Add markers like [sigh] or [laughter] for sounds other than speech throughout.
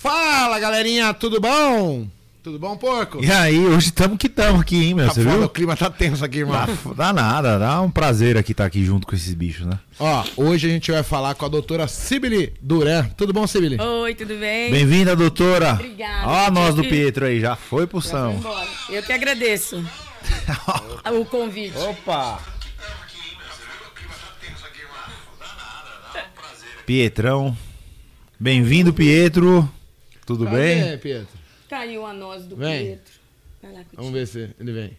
Fala, galerinha, tudo bom? Tudo bom, porco? E aí, hoje estamos que estamos aqui, hein, meu? Tá Você foda, viu? o clima tá tenso aqui, irmão. Dá, dá nada, dá um prazer aqui estar aqui junto com esses bichos, né? Ó, hoje a gente vai falar com a doutora Sibili Duran. Tudo bom, Sibili? Oi, tudo bem? Bem-vinda, doutora. Obrigada. Ó, a nós do. Pietro aí, já foi pro Já foi São. embora. Eu que agradeço o convite. Opa! Pietrão. Bem-vindo, Pietro. Tudo bem? Cadê, Pietro? Caiu a noz do Vem. Pietro. Vai lá, Vamos ver se ele vem.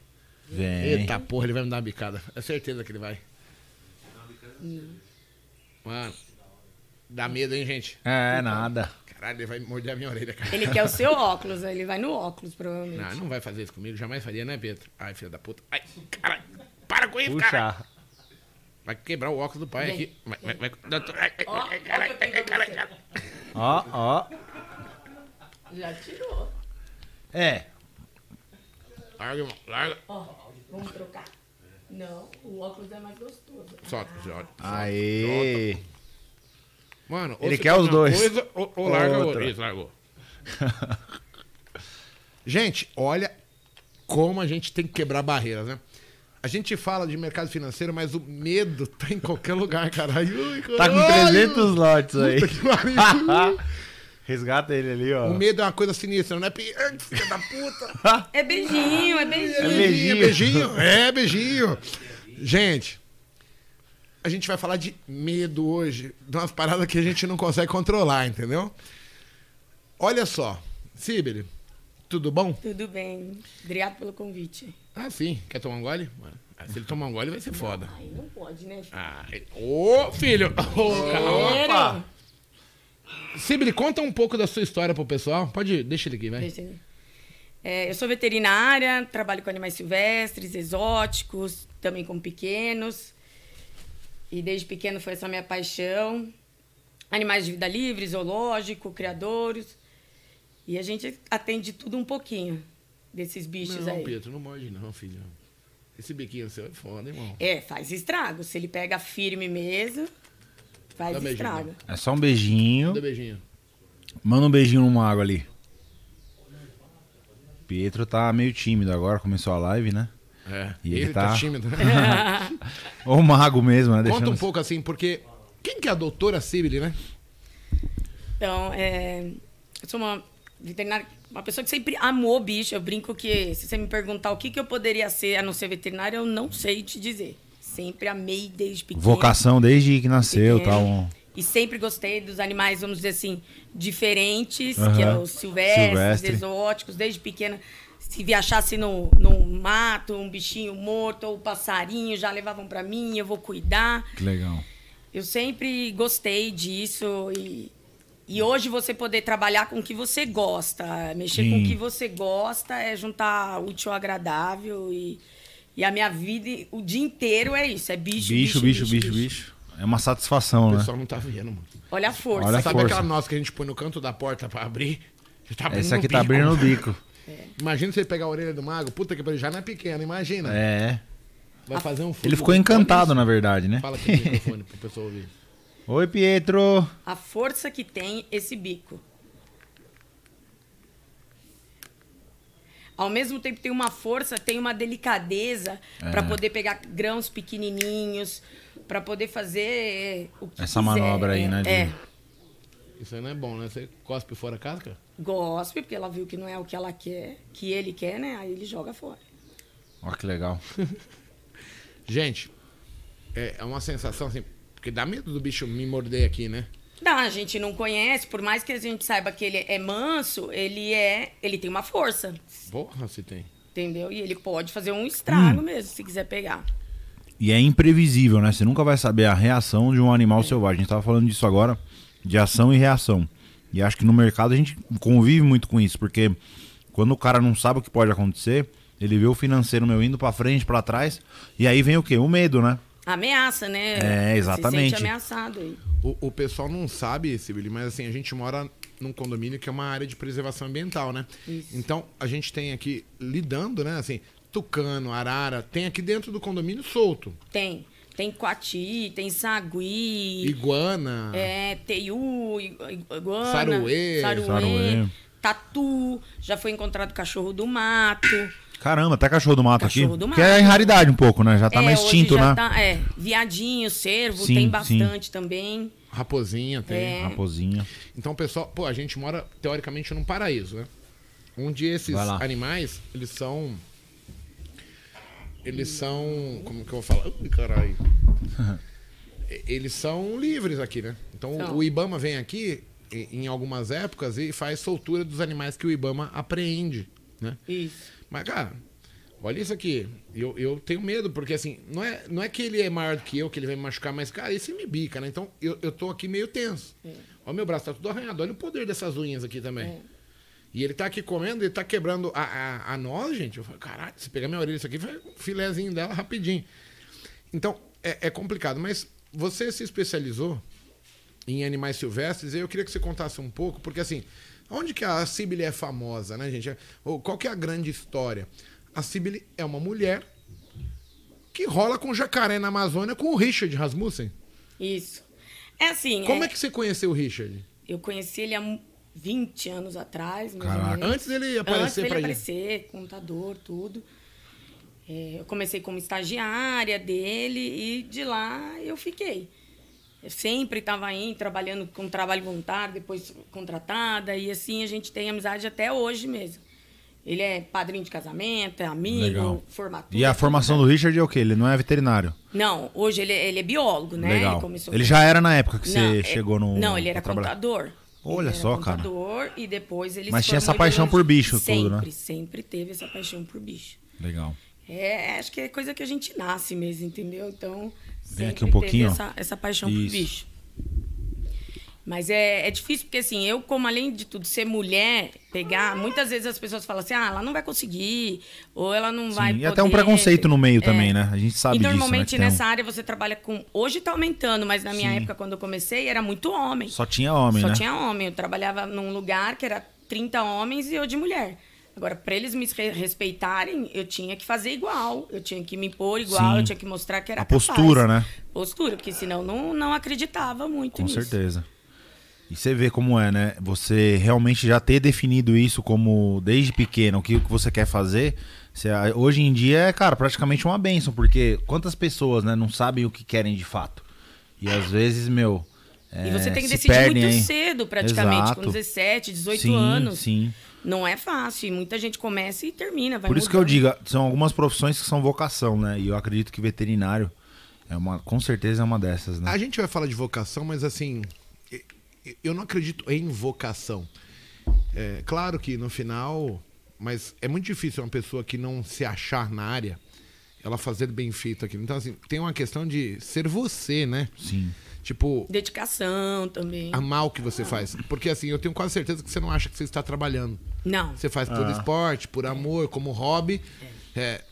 Vem. Eita porra, ele vai me dar uma bicada. É certeza que ele vai. Mano, dá medo, hein, gente? É, nada. Caralho, ele vai morder a minha orelha, cara. Ele quer o seu [laughs] óculos, ele vai no óculos, provavelmente. Não, não vai fazer isso comigo, jamais faria, né, Pietro? Ai, filha da puta. Ai, caralho. Para com isso, cara. Puxa. Vai quebrar o óculos do pai Vem. aqui. Vai, vai, vai. Ó, ó Já tirou. É. Larga, irmão, larga. Ó, vamos trocar. Não, o óculos é mais gostoso. Solta, solta. Aê. Mano, ou Ele quer os dois. Coisa, ou, ou larga Outra. outra. Isso, largou. [laughs] gente, olha como a gente tem que quebrar barreiras, né? A gente fala de mercado financeiro, mas o medo tá em qualquer lugar, caralho. Ui, Tá com caralho. 300 lotes aí. Puta que. [laughs] Resgata ele ali, ó. O medo é uma coisa sinistra, não é? Ai, Filha da puta. [laughs] É beijinho, é beijinho. É beijinho. É beijinho. [laughs] É beijinho. Gente, a gente vai falar de medo hoje, de umas paradas que a gente não consegue controlar, entendeu? Olha só, Sibeli, tudo bom? Tudo bem. Obrigado pelo convite. Ah, sim. Quer tomar um gole? Ah, Se ele tomar um gole, vai ser foda. Aí não pode, né? filho? Ah, ele- Ô, filho! [laughs] Ô, calma. Opa! Sibeli, conta um pouco da sua história pro pessoal. Pode deixa ele aqui, vai. Deixa É, eu sou veterinária, trabalho com animais silvestres, exóticos, também com pequenos. E desde pequeno foi essa minha paixão. Animais de vida livre, zoológico, criadouros. E a gente atende tudo um pouquinho desses bichos Não, aí. Pedro, não morde não, filho. Esse biquinho seu é foda, irmão. É, faz estrago. Se ele pega firme mesmo, faz Dá beijinho, estrago. É só um beijinho. Manda beijinho. Manda um beijinho no mago ali. Pietro tá meio tímido agora, começou a live, né? É. E ele, ele tá... tá- tímido. [laughs] Ou o mago mesmo, né? Conta Deixando... um pouco assim, porque. Quem que é a doutora Sibeli, né? Então, é, eu sou uma veterinária, uma pessoa que sempre amou bicho. Eu brinco que se você me perguntar o que, que eu poderia ser a não ser veterinária, eu não sei te dizer. Sempre amei desde pequeno. Vocação desde que nasceu, pequeno. tal. E sempre gostei dos animais, vamos dizer assim, diferentes, que é os silvestres, Silvestre. exóticos, desde pequena. Se viajasse no, no mato, um bichinho morto ou um passarinho, já levavam para mim, eu vou cuidar. Que legal. Eu sempre gostei disso e, e hoje você poder trabalhar com o que você gosta, mexer com Sim. o que você gosta é juntar útil ao agradável e, e a minha vida o dia inteiro é isso, é bicho, Bicho, bicho, bicho, bicho. É uma satisfação, O né? pessoal não tá vendo, mano. Olha a força. Olha a Sabe força. aquela nossa que a gente põe no canto da porta pra abrir? Tá Esse aqui tá abrindo o bico. Imagina você pegar a orelha do mago. Puta que pariu, já não é pequena, imagina. É. Vai fazer um Ele ficou encantado, na verdade, né? Fala aqui no microfone pro pessoal ouvir. [laughs] Oi, Pietro. A força que tem esse bico. Ao mesmo tempo tem uma força, tem uma delicadeza É. para poder pegar grãos pequenininhos, para poder fazer o que Essa quiser. manobra aí, né, de- É. Isso aí não é bom, né? Você cospe fora a casca? Gospe, porque ela viu que não é o que ela quer, que ele quer, né? Aí ele joga fora. Olha que legal. [laughs] Gente, é, é uma sensação assim. Porque dá medo do bicho me morder aqui, né? Não, a gente não conhece, por mais que a gente saiba que ele é manso, ele é, ele tem uma força, Porra, se tem. entendeu? E ele pode fazer um Hum. estrago mesmo, se quiser pegar. E é imprevisível, né? Você nunca vai saber a reação de um animal selvagem. A gente tava falando disso agora, de ação e reação. E acho que no mercado a gente convive muito com isso, porque quando o cara não sabe o que pode acontecer, ele vê o financeiro meu indo pra frente, pra trás, e aí vem o quê? O medo, né? Ameaça, né? É, exatamente. Se sente ameaçado aí. O, o pessoal não sabe, Sibeli, mas assim, a gente mora num condomínio que é uma área de preservação ambiental, né? Isso. Então, a gente tem aqui, lidando, né? Assim, tucano, arara, tem aqui dentro do condomínio solto. Tem. Tem coati, tem sagui, Iguana. é, teiu, iguana, Saruê. saruê, Saruê. tatu, já foi encontrado cachorro do mato. Caramba, até cachorro do mato Cachorro aqui. do Que é mato. em raridade um pouco, né? Já tá é, mais extinto, né? tá- é, viadinho, cervo, Sim, tem sim. bastante também. Raposinha tem. É. Raposinha. Então, pessoal, pô, a gente mora teoricamente num paraíso, né? Onde esses animais, eles são. Eles são. Como que eu vou falar? Ui, caralho. [laughs] Eles são livres aqui, né? Então São. o Ibama vem aqui em algumas épocas e faz soltura dos animais que o Ibama apreende, né? Isso. Mas, cara, olha isso aqui. Eu, eu tenho medo, porque assim, não é, não é que ele é maior do que eu, que ele vai me machucar, mas, cara, esse me bica, né? Então eu, eu tô aqui meio tenso. Olha o meu braço, tá tudo arranhado. Olha o poder dessas unhas aqui também. É. E ele tá aqui comendo, ele tá quebrando a, a, a noz, gente. Eu falo, caralho, se pegar minha orelha, isso aqui vai um filézinho dela rapidinho. Então, é, é complicado. Mas você se especializou em animais silvestres, e eu queria que você contasse um pouco, porque assim, onde que a Sibylle é famosa, né, gente? Ou Qual que é a grande história? A Sibylle é uma mulher que rola com jacaré na Amazônia com o Richard Rasmussen. Isso. É assim. Como é que você conheceu o Richard? Eu conheci ele há mu- 20 anos atrás, mais Caraca. ou menos. Antes dele aparecer Antes dele pra aparecer, contador, tudo. É, eu comecei como estagiária dele e de lá eu fiquei. Eu sempre estava aí trabalhando com trabalho voluntário, depois contratada, e assim a gente tem amizade até hoje mesmo. Ele é padrinho de casamento, é amigo, Legal. formatura. E a formação do Richard é o quê? Ele não é veterinário. Não, hoje ele, ele é biólogo, né? Legal. Ele, começou Ele já era na época que Não, você é- chegou no. Não, ele era contador. Olha só, cara. contador e depois ele Mas tinha essa paixão por bicho, sempre, tudo, né? Sempre teve essa paixão por bicho. Legal. É, acho que é coisa que a gente nasce mesmo, entendeu? Então, Vem aqui um pouquinho, essa, essa paixão Isso. por bicho. Mas é, é difícil, porque assim, eu, como além de tudo, ser mulher, pegar. Muitas vezes as pessoas falam assim, ah, ela não vai conseguir, ou ela não vai. Sim, poder. e até um preconceito no meio É. também, né? A gente sabe e disso, né? normalmente tem um- nessa área você trabalha com. Hoje tá aumentando, mas na minha Sim. época, quando eu comecei, era muito homem. Só tinha homem, Só né? tinha homem. Eu trabalhava num lugar que era 30 homens e eu de mulher. Agora, para eles me re- respeitarem, eu tinha que fazer igual. Eu tinha que me impor igual, Sim. eu tinha que mostrar que era A postura, né? Postura, porque senão não, não acreditava muito Com nisso. certeza. E você vê como é, né? Você realmente já ter definido isso como desde pequeno, o que, você quer fazer. você- hoje em dia é, cara, praticamente uma benção, porque quantas pessoas, né, não sabem o que querem de fato. E às vezes, meu. E você é, tem que decidir perdem muito aí. cedo, praticamente, Exato. com 17, 18 Sim, anos. Sim. Não é fácil. Muita gente começa e termina. Vai Por isso que eu mudando. digo, são algumas profissões que são vocação, né? E eu acredito que veterinário é uma, com certeza é uma dessas, né? A gente vai falar de vocação, mas assim, eu não acredito em vocação. É, claro que no final, mas é muito difícil uma pessoa que não se achar na área, ela fazer bem feito aquilo. Então, assim, tem uma questão de ser você, né? Sim. Tipo, Dedicação também. amar o que você faz. Porque assim, eu tenho quase certeza que você não acha que você está trabalhando. Não. Você faz por Ah. esporte, por amor, como hobby. É,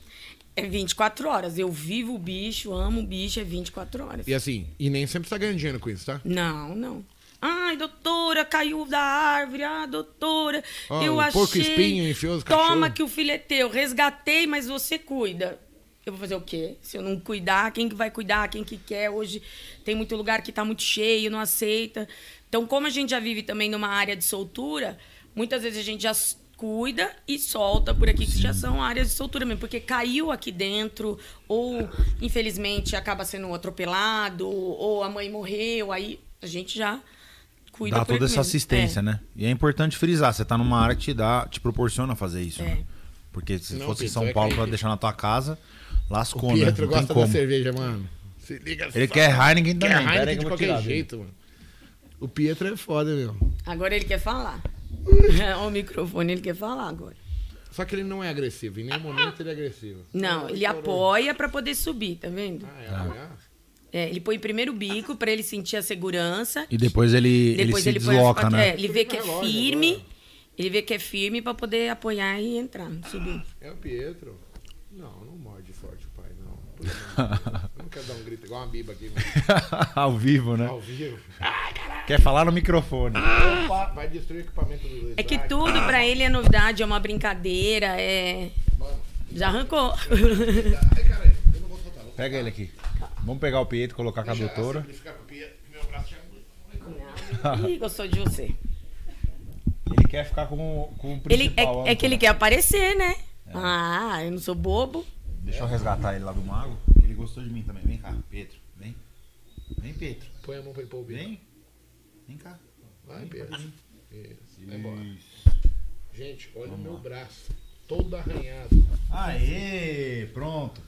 É 24 horas. Eu vivo o bicho, amo o bicho, é 24 horas. e assim, e nem sempre está ganhando dinheiro com isso, tá? Não, não. Ai, doutora, caiu da árvore. Ah, doutora, Ó, eu o achei. porco espinho enfiou os Toma cachorro. que o filho é teu. Resgatei, mas você cuida. Eu vou fazer o quê? Se eu não cuidar, quem que vai cuidar? Quem que quer? Hoje tem muito lugar que tá muito cheio, não aceita. Então, como a gente já vive também numa área de soltura, muitas vezes a gente já cuida e solta por aqui, que já são áreas de soltura mesmo, porque caiu aqui dentro, ou infelizmente acaba sendo atropelado, ou a mãe morreu, aí a gente já cuida Dá toda essa mesmo. assistência, É. né? E é importante frisar, você tá numa área que te dá, te proporciona fazer isso, É. né? Porque se Não, fosse em São é Paulo pra deixar na tua casa, lascou, O Pietro né? Gosta da como. cerveja, mano. Se liga Ele só. quer Heineken Quer também. Pera aí Heineken que de tirar qualquer dele. jeito, mano. O Pietro é foda, meu. Agora ele quer falar. [laughs] o microfone ele quer falar agora. Só que ele não é agressivo. Em nenhum momento ele é agressivo. Não, ele apoia pra poder subir, tá vendo? Ah, é, ah. É, ele põe primeiro o bico pra ele sentir a segurança. E depois ele, Depois ele ele, se põe as desloca, patas- né? é, ele vê que é firme. agora. Ele vê que é firme pra poder apoiar e entrar, subir. É o Pietro. Não, não morde forte o pai, não. Por. Eu não quero dar um grito igual uma biba aqui, mano. [laughs] Ao vivo, né? Ao vivo. Quer falar no microfone. Opa, vai destruir o equipamento do. É que tudo pra ele é novidade, é uma brincadeira, é. Mano. Já arrancou. Ai, caralho, eu não vou soltar. vou Pega ele aqui. Vamos pegar o Pietro e colocar com a doutora. Ih, gostou de você. Ele quer ficar com, com o Ele, principal. é, é que ele quer aparecer, né? Ah, eu não sou bobo. Deixa eu resgatar ele lá do mago. Ele gostou de mim também. Vem cá, Pedro. Vem. Vem, Pedro. Põe a mão pra ele pôr o bico. Vem. Vem cá. Vai, Pedro. Isso. Vai embora. Isso. Gente, olha o meu braço. Todo arranhado. Aê, pronto.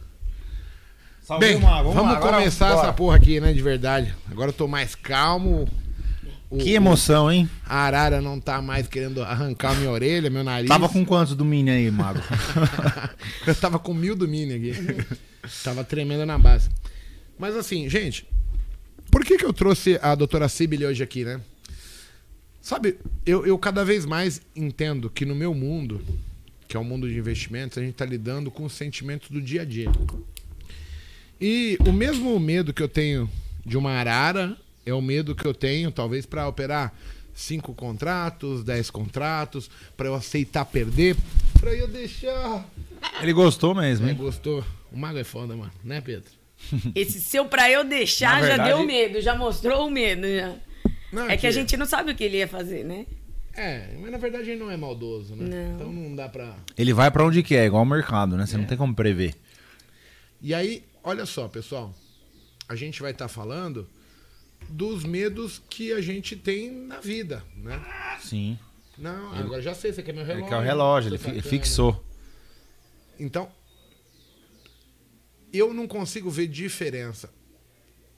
Salve Bem, o mago. vamos, lá, agora começar bora. essa porra aqui, né? De verdade. Agora eu tô mais calmo. O- Que emoção, hein? A arara não tá mais querendo arrancar minha orelha, meu nariz. Tava com quantos do Mini aí, mago? [laughs] Eu tava com mil do mini aqui. tava tremendo na base. Mas assim, gente, por que que eu trouxe a doutora Sibili hoje aqui, né? Sabe, eu, eu cada vez mais entendo que no meu mundo, que é o mundo de investimentos, a gente tá lidando com os sentimentos do dia a dia. E o mesmo medo que eu tenho de uma arara é o medo que eu tenho, talvez, para operar cinco contratos, dez contratos, para eu aceitar perder, para eu deixar Ele gostou mesmo, é, hein? gostou. O mago é foda, mano. Né, Pedro? [laughs] Esse seu pra eu deixar Na já verdade- deu medo, já mostrou o medo. Já. Não, É que a gente não sabe o que ele ia fazer, né? É, mas na verdade ele não é maldoso, né? Não. Então não dá pra... Ele vai pra onde quer, igual o mercado, né? Você não tem como prever. E aí, olha só, pessoal. A gente vai estar falando dos medos que a gente tem na vida, né? Sim. Não, agora já sei, você quer meu relógio. Ele quer o relógio, ele sacana. fixou. Então, eu não consigo ver diferença.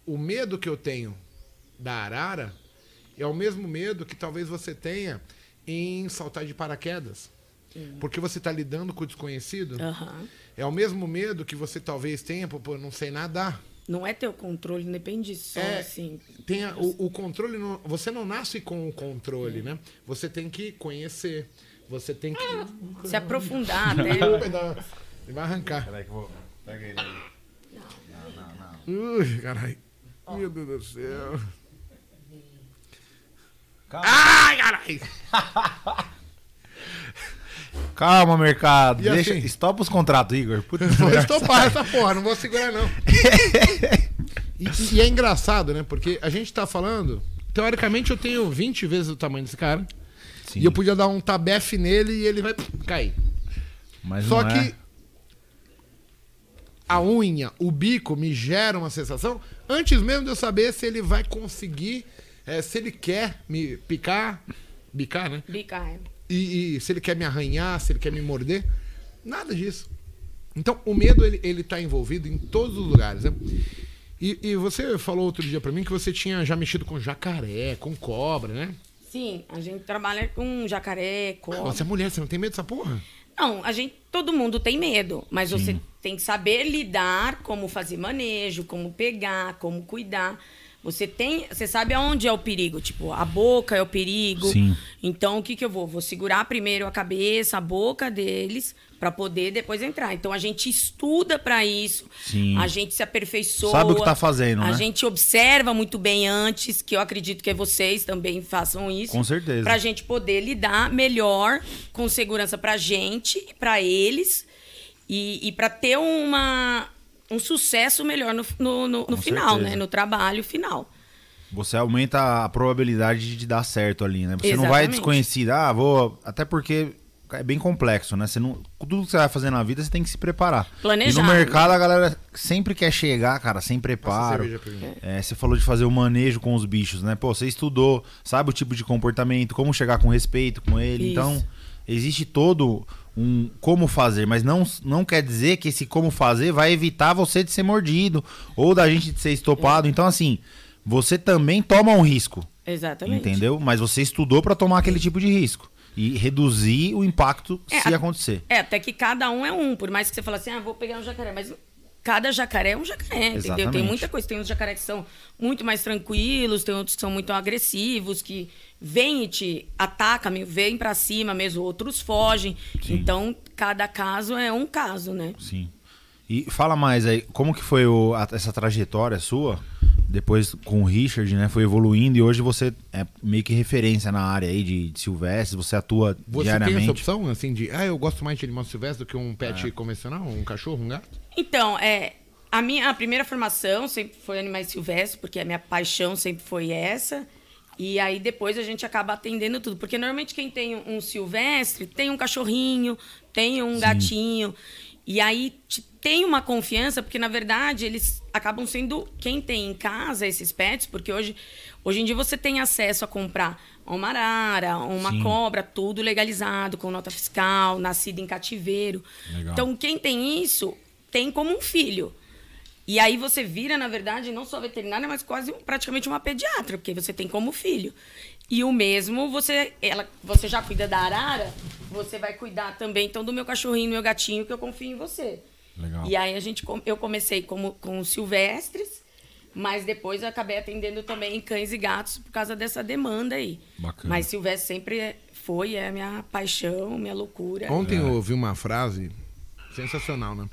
O medo que eu tenho da arara é o mesmo medo que talvez você tenha em saltar de paraquedas. Porque você está lidando com o desconhecido. Aham. É o mesmo medo que você talvez tenha por por não sei nadar. Não é teu controle, não depende só, É, assim. Tem a- o, o controle. não- você não nasce com o controle, né? Você tem que conhecer. Você tem que. Se aprofundar, [laughs] né? Ele vai arrancar. Peraí que eu vou. Pega ele aí. Ui, caralho. Meu Deus do céu. Calma, Ai, caralho. [laughs] Calma mercado. E Deixa, assim? Estopa os contratos, Igor. Puta, [laughs] Vou estopar essa porra, não vou segurar, não. [laughs] E, e é engraçado, né? Porque a gente tá falando. Teoricamente, eu tenho 20 vezes o tamanho desse cara. Sim, E eu podia dar um tabefe nele e ele vai cair. mas Só não que é. a unha, o bico, me gera uma sensação antes mesmo de eu saber se ele vai conseguir, eh, se ele quer me picar, bicar, né? Bicar. E, e se ele quer me arranhar, se ele quer me morder. Nada disso. Então, o medo, ele, ele tá envolvido em todos os lugares, né? E, e você falou outro dia pra mim que você tinha já mexido com jacaré, com cobra, né? Sim, a gente trabalha com jacaré, cobra. Você é mulher, você não tem medo dessa porra? Não, a gente, todo mundo tem medo, mas você tem que saber lidar, como fazer manejo, como pegar, como cuidar. Você tem, você sabe aonde é o perigo, tipo, a boca é o perigo. Sim. Então o que que eu vou? Vou segurar primeiro a cabeça, a boca deles para poder depois entrar. Então a gente estuda para isso. Sim. A gente se aperfeiçoa. Sabe o que tá fazendo, A né? gente observa muito bem antes, que eu acredito que vocês também façam isso. Com certeza. Pra gente poder lidar melhor com segurança pra gente, pra eles e, e para ter uma, um sucesso melhor no, no, no- no final, certeza. né? No trabalho final. Você aumenta a probabilidade de dar certo ali, né? Você não vai Exatamente. desconhecido, ah, vou. Até porque é bem complexo, né? Você não, tudo que você vai fazer na vida, você tem que se preparar. Planejar, E no mercado, a galera sempre quer chegar, cara, sem preparo. É, você falou de fazer o manejo com os bichos, né? Pô, você estudou, sabe o tipo de comportamento, como chegar com respeito com ele. Isso. Então, existe todo um como fazer, mas não, não quer dizer que esse como fazer vai evitar você de ser mordido ou da gente de ser estopado. Então, assim, você também toma um risco. Exatamente. Entendeu? Mas você estudou pra tomar aquele tipo de risco. E reduzir o impacto É, se acontecer. É, até que cada um é um. Por mais que você fale assim, ah, vou pegar um jacaré, mas cada jacaré é um jacaré, entendeu? Exatamente. Tem muita coisa. Tem uns jacaré que são muito mais tranquilos, tem outros que são muito agressivos, que vêm e te atacam, vêm pra cima mesmo, outros fogem. Sim. Então, cada caso é um caso, né? Sim. E fala mais aí, como que foi o- a- essa trajetória sua? Depois com o Richard, né? Foi evoluindo e hoje você é meio que referência na área aí de, de silvestres, você atua Você tem diariamente. essa opção, assim, de, ah, eu gosto mais de animal silvestre do que um pet convencional, um cachorro, um gato? Então, é, A minha a primeira formação sempre foi animais silvestres, porque a minha paixão sempre foi essa. E aí depois a gente acaba atendendo tudo. Porque normalmente quem tem um silvestre tem um cachorrinho, tem um Sim. gatinho. E aí tem uma confiança, porque na verdade eles acabam sendo quem tem em casa esses pets, porque hoje, hoje em dia você tem acesso a comprar uma arara, uma Sim. cobra, tudo legalizado, com nota fiscal, nascido em cativeiro. Legal. Então quem tem isso tem como um filho. E aí você vira, na verdade, não só veterinária, mas quase praticamente uma pediatra, porque você tem como filho. E o mesmo, você, ela, você já cuida da arara, você vai cuidar também então do meu cachorrinho, meu gatinho, que eu confio em você. Legal. E aí a gente, eu comecei como, com silvestres, mas depois eu acabei atendendo também cães e gatos por causa dessa demanda aí. Bacana. Mas silvestre sempre foi, é a minha paixão, minha loucura. Ontem é. eu ouvi uma frase sensacional, né?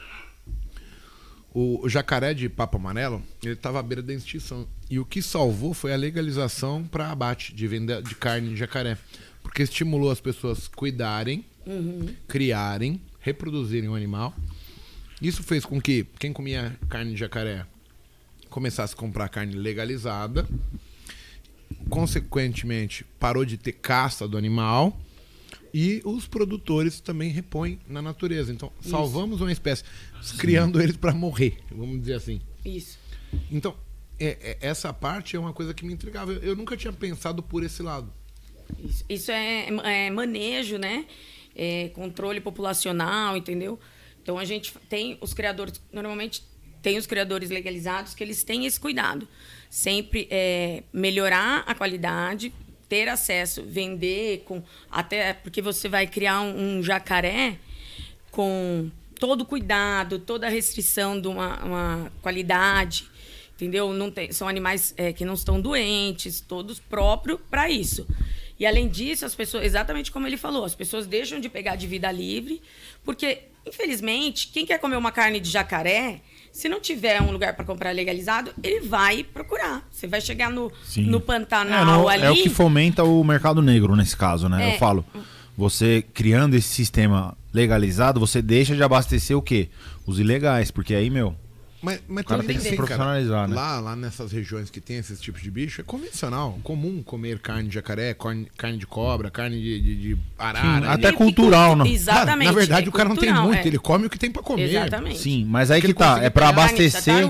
O jacaré de papo amarelo, ele estava à beira da extinção. E o que salvou foi a legalização para abate de venda de carne de jacaré. Porque estimulou as pessoas cuidarem, uhum. criarem, reproduzirem o animal. Isso fez com que quem comia carne de jacaré começasse a comprar carne legalizada. Consequentemente, parou de ter caça do animal e os produtores também repõem na natureza. Então, Isso. salvamos uma espécie, Sim. criando eles para morrer, vamos dizer assim. Isso. Então, é, é, essa parte é uma coisa que me intrigava. Eu, eu nunca tinha pensado por esse lado. Isso, Isso é, é, manejo, né? É controle populacional, entendeu? Então a gente tem os criadores, normalmente tem os criadores legalizados que eles têm esse cuidado. Sempre é, melhorar a qualidade, ter acesso, vender com até porque você vai criar um, um jacaré com todo cuidado, toda a restrição de uma, uma qualidade, entendeu? Não tem, são animais é, que não estão doentes, todos próprios para isso. E além disso, as pessoas, exatamente como ele falou, as pessoas deixam de pegar de vida livre, porque infelizmente, quem quer comer uma carne de jacaré se não tiver um lugar para comprar legalizado, ele vai procurar. Você vai chegar no, no Pantanal é, não, ali. É o que fomenta o mercado negro nesse caso, né? É. Eu falo. Você criando esse sistema legalizado, você deixa de abastecer o quê? Os ilegais, porque aí, meu, mas, mas o cara tem que se profissionalizar, cara, né? Lá, lá nessas regiões que tem esses tipos de bicho, é convencional, comum comer carne de jacaré, carne, carne de cobra, carne de, de, de arara. Sim, até cultural, né? Exatamente. Cara, na verdade, é o cara cultural, não tem muito, é. ele come o que tem para comer. Exatamente. Sim, mas aí que tá, é para abastecer.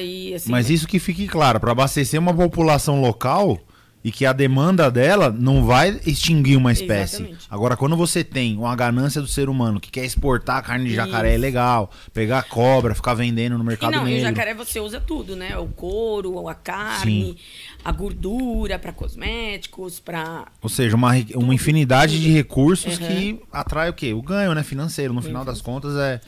E assim. Mas isso que fique claro, para abastecer uma população local, e que a demanda dela não vai extinguir uma espécie. Exatamente. Agora, quando você tem uma ganância do ser humano que quer exportar carne de jacaré, é legal. Pegar cobra, ficar vendendo no mercado e não, negro. E jacaré você usa tudo, né? O couro, a carne, Sim. a gordura para cosméticos, para Ou seja, uma, uma infinidade de recursos uhum. que atrai o quê? O ganho, né? Financeiro. No final das contas é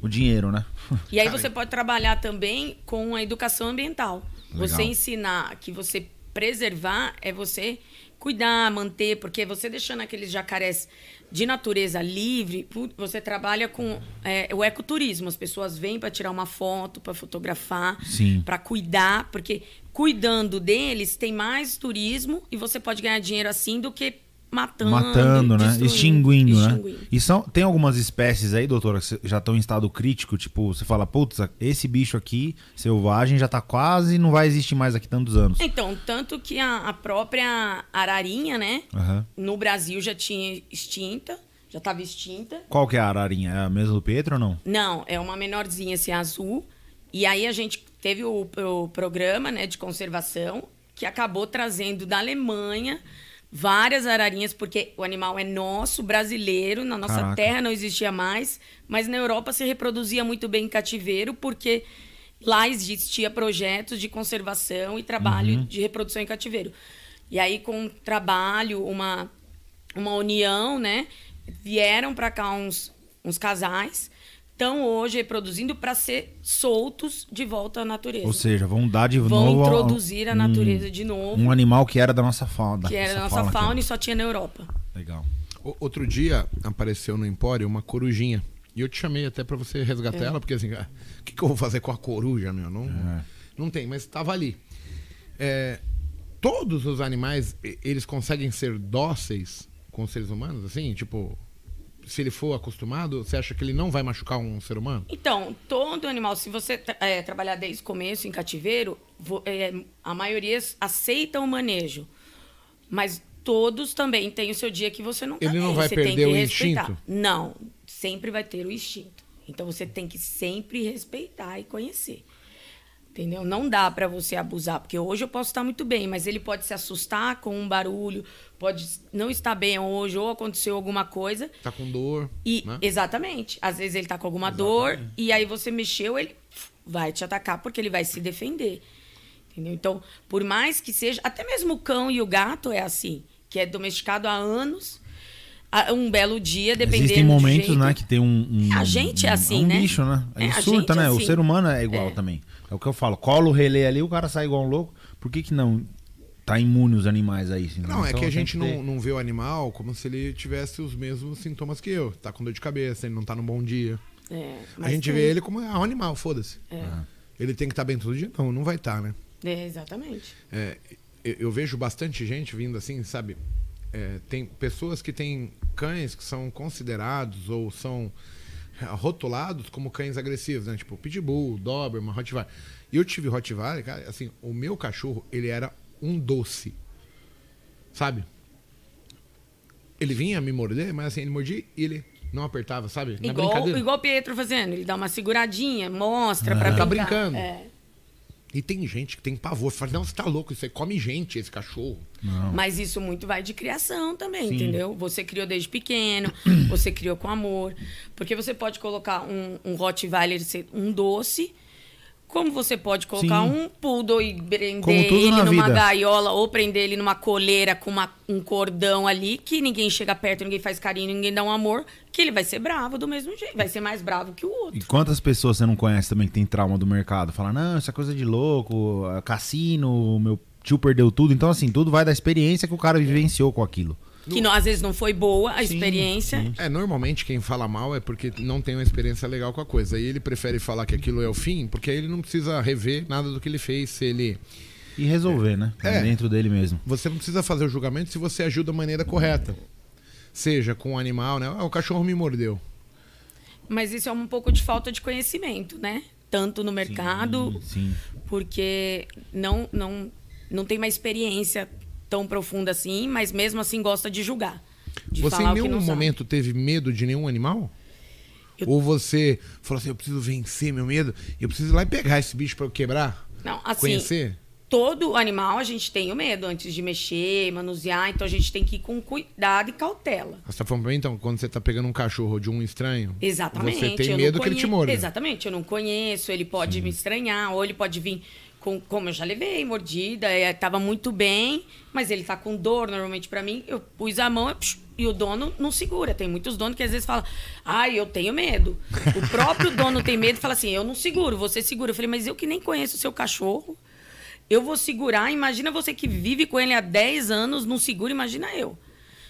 o dinheiro, né? E aí [laughs] você pode trabalhar também com a educação ambiental. Legal. Você ensinar que você preservar é você cuidar, manter, porque você deixando aqueles jacarés de natureza livre, você trabalha com é, o ecoturismo. As pessoas vêm para tirar uma foto, para fotografar, para cuidar, porque cuidando deles tem mais turismo e você pode ganhar dinheiro assim do que matando. Matando, né? Extinguindo, extinguindo, né? E são, tem algumas espécies aí, doutora, que já estão em estado crítico, tipo, você fala, putz, esse bicho aqui, selvagem, já tá quase, não vai existir mais aqui tantos anos. Então, tanto que a, a própria ararinha, né? Uhum. No Brasil já tinha extinta. Já estava extinta. Qual que é a ararinha? É a mesma do Pedro ou não? Não, é uma menorzinha, assim, azul. E aí a gente teve o, o programa né, de conservação que acabou trazendo da Alemanha várias ararinhas, porque o animal é nosso, brasileiro, na nossa Caraca. terra não existia mais, mas na Europa se reproduzia muito bem em cativeiro, porque lá existia projetos de conservação e trabalho uhum. de reprodução em cativeiro. E aí, com um trabalho, uma, uma união, né? Vieram para cá uns, uns casais estão hoje reproduzindo para ser soltos de volta à natureza. Ou seja, vão dar de vão novo. Vão introduzir a, a natureza de novo. Um animal que era da nossa fauna. Que era da nossa fauna, fauna e só tinha na Europa. Legal. O, outro dia apareceu no Empório uma corujinha. E eu te chamei até para você resgatar é. ela, porque assim, o ah, que, que, eu vou fazer com a coruja, meu? Não, é. não tem, mas estava ali. É, todos os animais, eles conseguem ser dóceis com os seres humanos, assim? Tipo, se ele for acostumado, você acha que ele não vai machucar um ser humano? Então, todo animal, se você é, trabalhar desde o começo em cativeiro, vo- é, a maioria aceita o manejo. Mas todos também têm o seu dia que você não tá Ele não bem, vai você perder o respeitar. instinto? Não, sempre vai ter o instinto. Então você tem que sempre respeitar e conhecer. Entendeu? Não dá pra você abusar, porque hoje eu posso estar muito bem, mas ele pode se assustar com um barulho, pode não estar bem hoje, ou aconteceu alguma coisa, Tá com dor, e, né? Exatamente. Às vezes ele tá com alguma dor e aí você mexeu, ele vai te atacar porque ele vai se defender. Entendeu? Então, por mais que seja, até mesmo o cão e o gato é assim, que é domesticado há anos, a- um belo dia, dependendo Existem do momentos, jeito, né, que tem um, um- A gente é assim, um né? bicho, né? É, Ele a surta, é né? O assim. ser humano é igual É. também. É o que eu falo. Cola o relé ali, o cara sai igual um louco. Por que que não tá imune os animais aí? assim, Não, é Então que a tem gente ter. não, não vê o animal como se ele tivesse os mesmos sintomas que eu. Tá com dor de cabeça, ele não tá num bom dia. É, A gente tem. vê ele como ah, um animal, foda-se. É. Ele tem que estar bem todo dia? Não, não vai estar, né? É, exatamente. É, eu, eu vejo bastante gente vindo assim, sabe? É, tem pessoas que têm cães que são considerados ou são rotulados como cães agressivos, né? Tipo Pitbull, Doberman, Rottweiler. E eu tive Rottweiler, cara, assim, o meu cachorro, ele era um doce. Sabe? Ele vinha me morder, mas assim, ele mordia e ele não apertava, sabe? Igual, igual o Pietro fazendo, ele dá uma seguradinha, mostra pra Tá brincar. brincando. É. E tem gente que tem pavor. Fala, não, você tá louco, isso aí come gente, esse cachorro. Mas isso muito vai de criação também, Sim. entendeu? Você criou desde pequeno, [coughs] você criou com amor. Porque você pode colocar um, um Rottweiler ser um doce, como você pode colocar Sim. um poodle e prender ele numa vida. gaiola ou prender ele numa coleira com uma- um cordão ali, que ninguém chega perto, ninguém faz carinho, ninguém dá um amor, que ele vai ser bravo do mesmo jeito, vai ser mais bravo que o outro. E quantas pessoas você não conhece também que tem trauma do mercado? Fala, não, isso é coisa de louco, é cassino, meu tio perdeu tudo. Então, assim, tudo vai da experiência que o cara vivenciou com aquilo. Que não- às vezes não foi boa a experiência. É, normalmente quem fala mal é porque não tem uma experiência legal com a coisa. E ele prefere falar que aquilo é o fim, porque aí ele não precisa rever nada do que ele fez. Se ele. E resolver, né? É. Dentro dele mesmo. Você não precisa fazer o julgamento se você agiu da maneira correta. Seja com o animal, né? Ah, o cachorro me mordeu. Mas isso é um pouco de falta de conhecimento, né? Tanto no mercado, Sim. porque não, não, não tem uma experiência tão profunda assim, mas mesmo assim gosta de julgar. De você em nenhum não sabe. momento teve medo de nenhum animal? Eu- Ou você falou assim, eu preciso vencer meu medo, eu preciso ir lá e pegar esse bicho pra eu quebrar? Não, assim, Conhecer? todo animal a gente tem o medo antes de mexer, manusear, então a gente tem que ir com cuidado e cautela. Você tá falando pra mim, então, quando você tá pegando um cachorro de um estranho, Exatamente. você tem medo que ele te conhe- morda. Exatamente, eu não conheço, ele pode me estranhar, ou ele pode vir com, como eu já levei, mordida, é, tava muito bem, mas ele tá com dor normalmente pra mim, eu pus a mão e o dono não segura. Tem muitos donos que às vezes falam, ai, eu tenho medo. O próprio [laughs] dono tem medo e fala assim, eu não seguro, você segura. Eu falei, mas eu que nem conheço o seu cachorro, eu vou segurar, imagina você que vive com ele há 10 anos, não segura, imagina eu.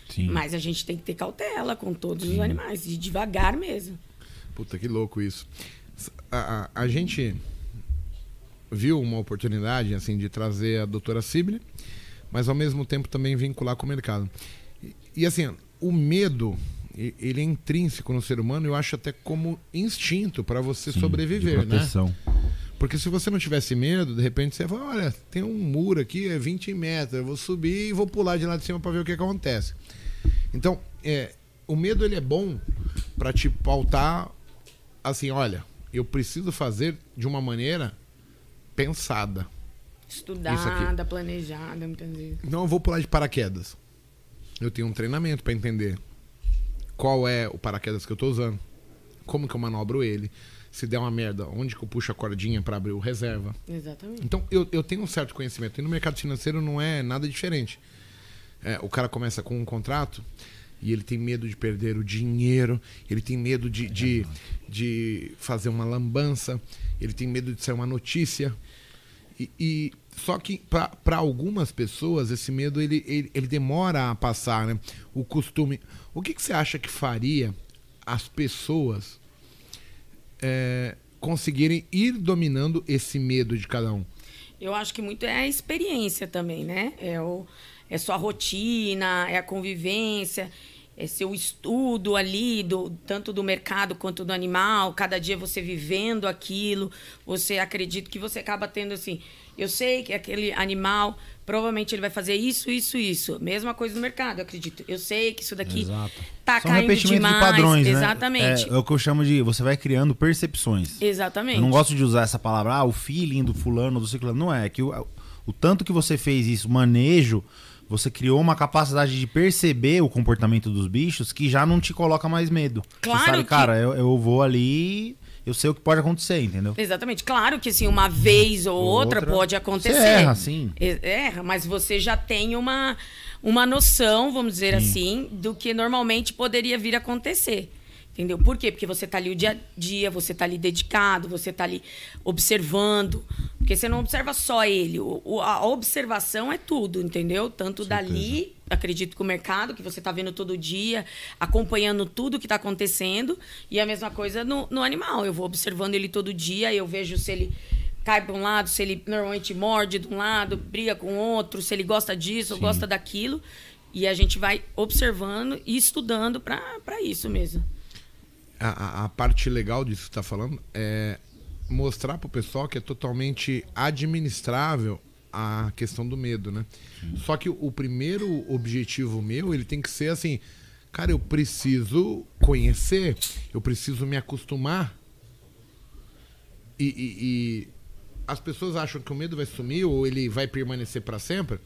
Sim. Mas a gente tem que ter cautela com todos os animais, e devagar mesmo. Puta, que louco isso. A, a- a gente viu uma oportunidade assim de trazer a doutora Sibylle, mas ao mesmo tempo também vincular com o mercado. E, e, assim, o medo, ele é intrínseco no ser humano, eu acho até como instinto para você Sim, sobreviver, de né? proteção. Porque se você não tivesse medo, de repente você fala, olha, tem um muro aqui, é 20 metros, eu vou subir e vou pular de lá de cima para ver o que acontece. Então, é, o medo ele é bom para te pautar assim, olha, eu preciso fazer de uma maneira pensada. Estudada, planejada, muitas vezes. Então eu vou pular de paraquedas. Eu tenho um treinamento para entender qual é o paraquedas que eu tô usando, como que eu manobro ele, se der uma merda, onde que eu puxo a cordinha para abrir o reserva. Exatamente. Então, eu, eu tenho um certo conhecimento. E no mercado financeiro não é nada diferente. É, o cara começa com um contrato e ele tem medo de perder o dinheiro, ele tem medo de, de, de fazer uma lambança, ele tem medo de sair uma notícia. E, e- só que para algumas pessoas esse medo ele, ele, ele demora a passar, né? O costume. O que, que você acha que faria as pessoas é, conseguirem ir dominando esse medo de cada um? Eu acho que muito é a experiência também, né? É, o, é sua rotina, é a convivência. é seu estudo ali, do, tanto do mercado quanto do animal, cada dia você vivendo aquilo, você acredita que você acaba tendo assim, eu sei que aquele animal, provavelmente ele vai fazer isso, isso, isso. Mesma coisa no mercado, eu acredito. Eu sei que isso daqui Exato. tá São caindo repetimento demais. de padrões, né? Exatamente. É, é o que eu chamo de. Você vai criando percepções. Exatamente. Eu não gosto de usar essa palavra, ah, o feeling do fulano, do ciclano. Não é, é que o, o tanto que você fez isso, manejo, você criou uma capacidade de perceber o comportamento dos bichos que já não te coloca mais medo. Claro você sabe, que- cara, eu, eu vou ali, eu sei o que pode acontecer, entendeu? Exatamente. Claro que assim, uma vez ou outra, Outra, pode acontecer. você erra, sim. Erra, mas você já tem uma, uma noção, vamos dizer assim, do que normalmente poderia vir a acontecer. Entendeu? Por quê? Porque você tá ali o dia a dia, você tá ali dedicado, você tá ali observando. Porque você não observa só ele. O- a observação é tudo, entendeu? Tanto dali, acredito que o mercado, que você tá vendo todo dia, acompanhando tudo que tá acontecendo. E a mesma coisa no, no animal. Eu vou observando ele todo dia, eu vejo se ele cai para um lado, se ele normalmente morde de um lado, briga com o outro, se ele gosta disso ou gosta daquilo. E a gente vai observando e estudando para isso mesmo. A, a- parte legal disso que você está falando é mostrar pro pessoal que é totalmente administrável a questão do medo, né? Só que o primeiro objetivo meu, ele tem que ser assim, cara, eu preciso conhecer, eu preciso me acostumar. E, e- e as pessoas acham que o medo vai sumir ou ele vai permanecer para sempre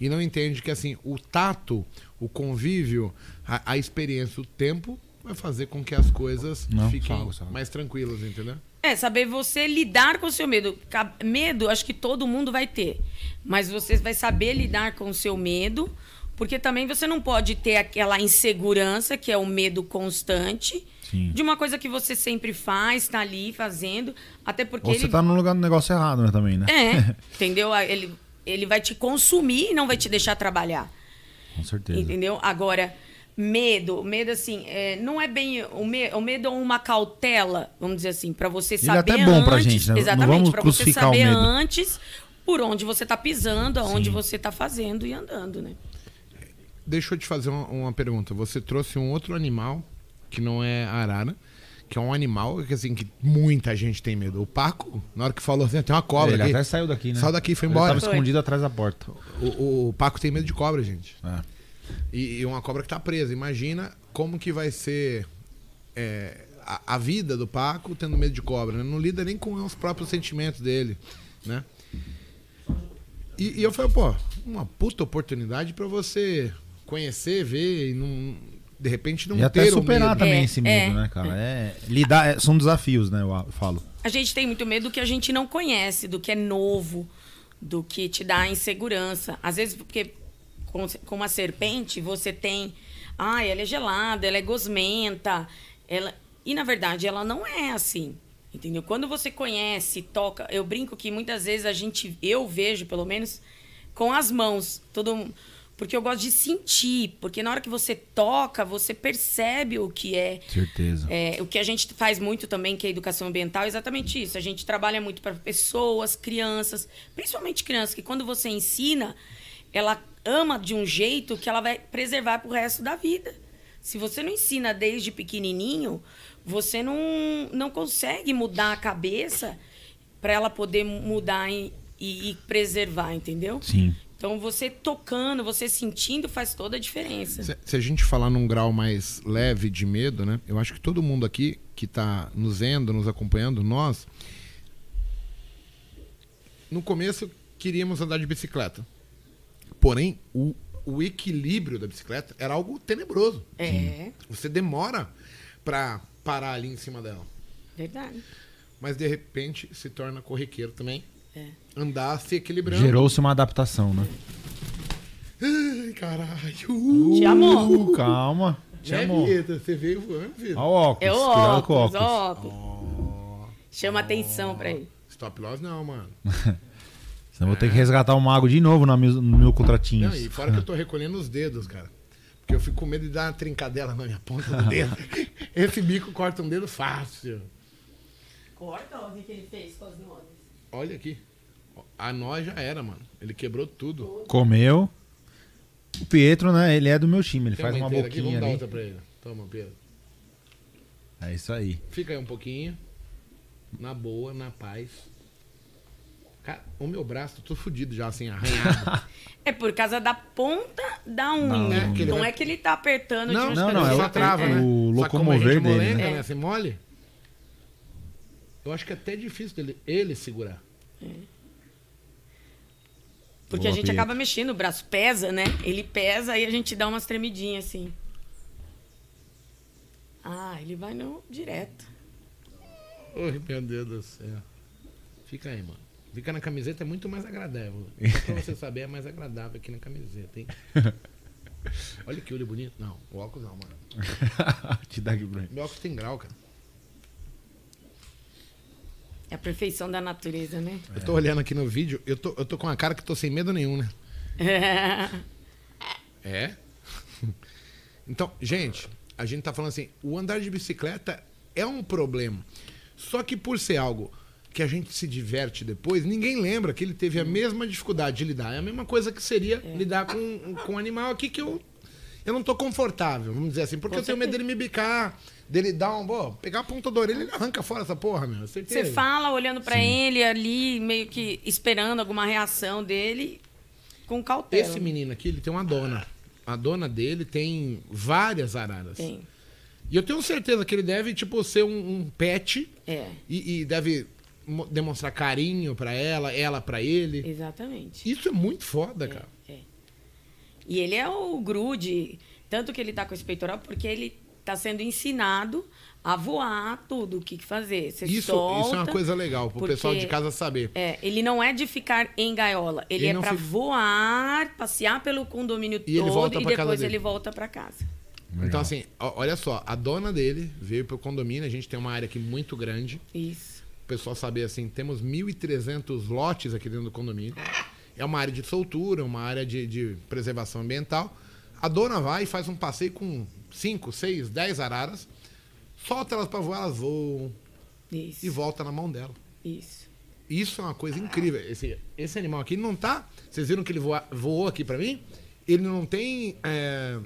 e não entende que assim o tato, o convívio, a, a experiência, o tempo vai fazer com que as coisas Não, fiquem sabe, sabe. mais tranquilas, entendeu? É, saber você lidar com o seu medo. Medo, acho que todo mundo vai ter. Mas você vai saber lidar com o seu medo, porque também você não pode ter aquela insegurança, que é o medo constante, Sim. de uma coisa que você sempre faz, tá ali fazendo. Até porque Ou você ele. tá no lugar do negócio errado, né, também, né? É, [laughs] entendeu? Ele, ele vai te consumir e não vai te deixar trabalhar. Com certeza. Entendeu? Agora, medo, medo assim, é, não é bem o, me, o medo é uma cautela, vamos dizer assim, para você é saber até bom pra antes, gente, né? Exatamente, vamos para você crucificar o saber medo. antes por onde você tá pisando, aonde Sim. você tá fazendo e andando, né? Deixa eu te fazer uma, uma pergunta. Você trouxe um outro animal que não é arara, que é um animal que assim que muita gente tem medo. O Paco, na hora que falou assim, tem uma cobra Ele aqui. até saiu daqui, né? Saiu daqui, foi Ele embora. tava Foi. escondido atrás da porta. O, o Paco tem medo de cobra, gente. É. E, e uma cobra que tá presa. Imagina como que vai ser é, a, a vida do Paco tendo medo de cobra. Né? Não lida nem com os próprios sentimentos dele, né? E, e eu falei, pô, uma puta oportunidade pra você conhecer, ver e não, de repente não E até superar medo. também É, esse medo, é. né, cara? É, lidar, é- são desafios, né, eu a- falo. A gente tem muito medo do que a gente não conhece, do que é novo, do que te dá insegurança. Às vezes, porque com, com uma serpente, você tem. Ah, ela é gelada, ela é gosmenta. Ela... E, na verdade, ela não é assim. Entendeu? Quando você conhece, toca. Eu brinco que muitas vezes a gente. Eu vejo, pelo menos, com as mãos. Todo, porque eu gosto de sentir. Porque na hora que você toca, você percebe o que é. Certeza. É, o que a gente faz muito também, que é a educação ambiental, é exatamente isso. A gente trabalha muito para pessoas, crianças, principalmente crianças, que quando você ensina, ela ama de um jeito que ela vai preservar para o resto da vida. Se você não ensina desde pequenininho, você não, não consegue mudar a cabeça para ela poder mudar e, e- preservar, entendeu? Sim. Então, você tocando, você sentindo, faz toda a diferença. Se, se a gente falar num grau mais leve de medo, né? Eu acho que todo mundo aqui que tá nos vendo, nos acompanhando, nós, no começo queríamos andar de bicicleta. Porém, o, o equilíbrio da bicicleta era algo tenebroso. É, Você demora pra parar ali em cima dela. verdade. Mas de repente se torna corriqueiro também. É. Andar se equilibrando. Gerou-se uma adaptação, né? Ai, caralho. Te amou. Uh, calma. Te Né, amou. Vieta? Você veio voando, Vieta. Olha o óculos. É o óculos, óculos. óculos. Chama atenção pra ele. Stop loss não, mano. [laughs] Senão vou ter que resgatar o mago de novo na meu- no meu contratinho. Não, e fora que eu tô recolhendo os dedos, cara. Porque eu fico com medo de dar uma trincadela na minha ponta do dedo. [laughs] Esse bico corta um dedo fácil. Corta o que ele fez com as nozes. Olha aqui. A nós já era, mano. Ele quebrou tudo. Comeu. O Pietro, né? Ele é do meu time, ele Tem faz uma inteira aqui, boquinha Vamos dar ali. outra pra ele. Toma, Pedro. É isso aí. Fica aí um pouquinho. Na boa, na paz. Cara, o meu braço, tô fudido já, assim, arranhado. [laughs] É por causa da ponta da unha. ele Não vai- é que ele tá apertando não, de não, não, é só o- trava, é né? o locomover gente dele, molenga, né? né? Assim, mole. Eu acho que é até difícil dele, ele segurar. Porque Boa, a gente Pietro. acaba mexendo, o braço pesa, né? Ele pesa e a gente dá umas tremidinhas assim. Ah, ele vai no direto. Oi, meu Deus do céu. Fica aí, mano. Fica na camiseta é muito mais agradável. [laughs] Pra você saber, é mais agradável aqui na camiseta, hein? [laughs] Olha que olho bonito. Não, o óculos não, mano. [laughs] Te dá aqui. Meu óculos tem grau, cara. É a perfeição da natureza, né? Eu tô olhando aqui no vídeo, eu tô, eu tô com a cara que tô sem medo nenhum, né? É? Então, gente, a gente tá falando assim, o andar de bicicleta é um problema. Só que por ser algo que a gente se diverte depois, ninguém lembra que ele teve a mesma dificuldade de lidar. É a mesma coisa que seria lidar com, com um animal aqui que eu, eu não tô confortável, vamos dizer assim, porque Com eu tenho medo dele me bicar, dele dar um. Pô, pegar a ponta da orelha, ele arranca fora essa porra, meu. certeza. Você fala olhando pra ele ali, meio que esperando alguma reação dele, com cautela. Esse menino aqui, ele tem uma dona. A dona dele tem várias araras. Tem. E eu tenho certeza que ele deve, tipo, ser um, um pet É, e, e deve demonstrar carinho pra ela, ela pra ele. exatamente. Isso é muito foda, cara. E ele é o grude, tanto que ele tá com esse peitoral, porque ele tá sendo ensinado a voar tudo, o que fazer. Você Isso, solta, isso é uma coisa legal pro pessoal de casa saber. É, ele não é de ficar em gaiola, ele, Ele é pra fica- voar, passear pelo condomínio E ele todo volta e depois ele volta pra casa. Então, assim, ó, olha só, a dona dele veio pro condomínio, a gente tem uma área aqui muito grande. Isso. Pessoal saber assim, temos 1.300 lotes aqui dentro do condomínio. É uma área de soltura, uma área de, de preservação ambiental. A dona vai e faz um passeio com 5, 6, 10 araras, solta elas pra voar, elas voam Isso. e volta na mão dela. Isso. Isso é uma coisa incrível. Esse, esse animal aqui não tá. Vocês viram que ele voa- voou aqui pra mim? Ele não tem é,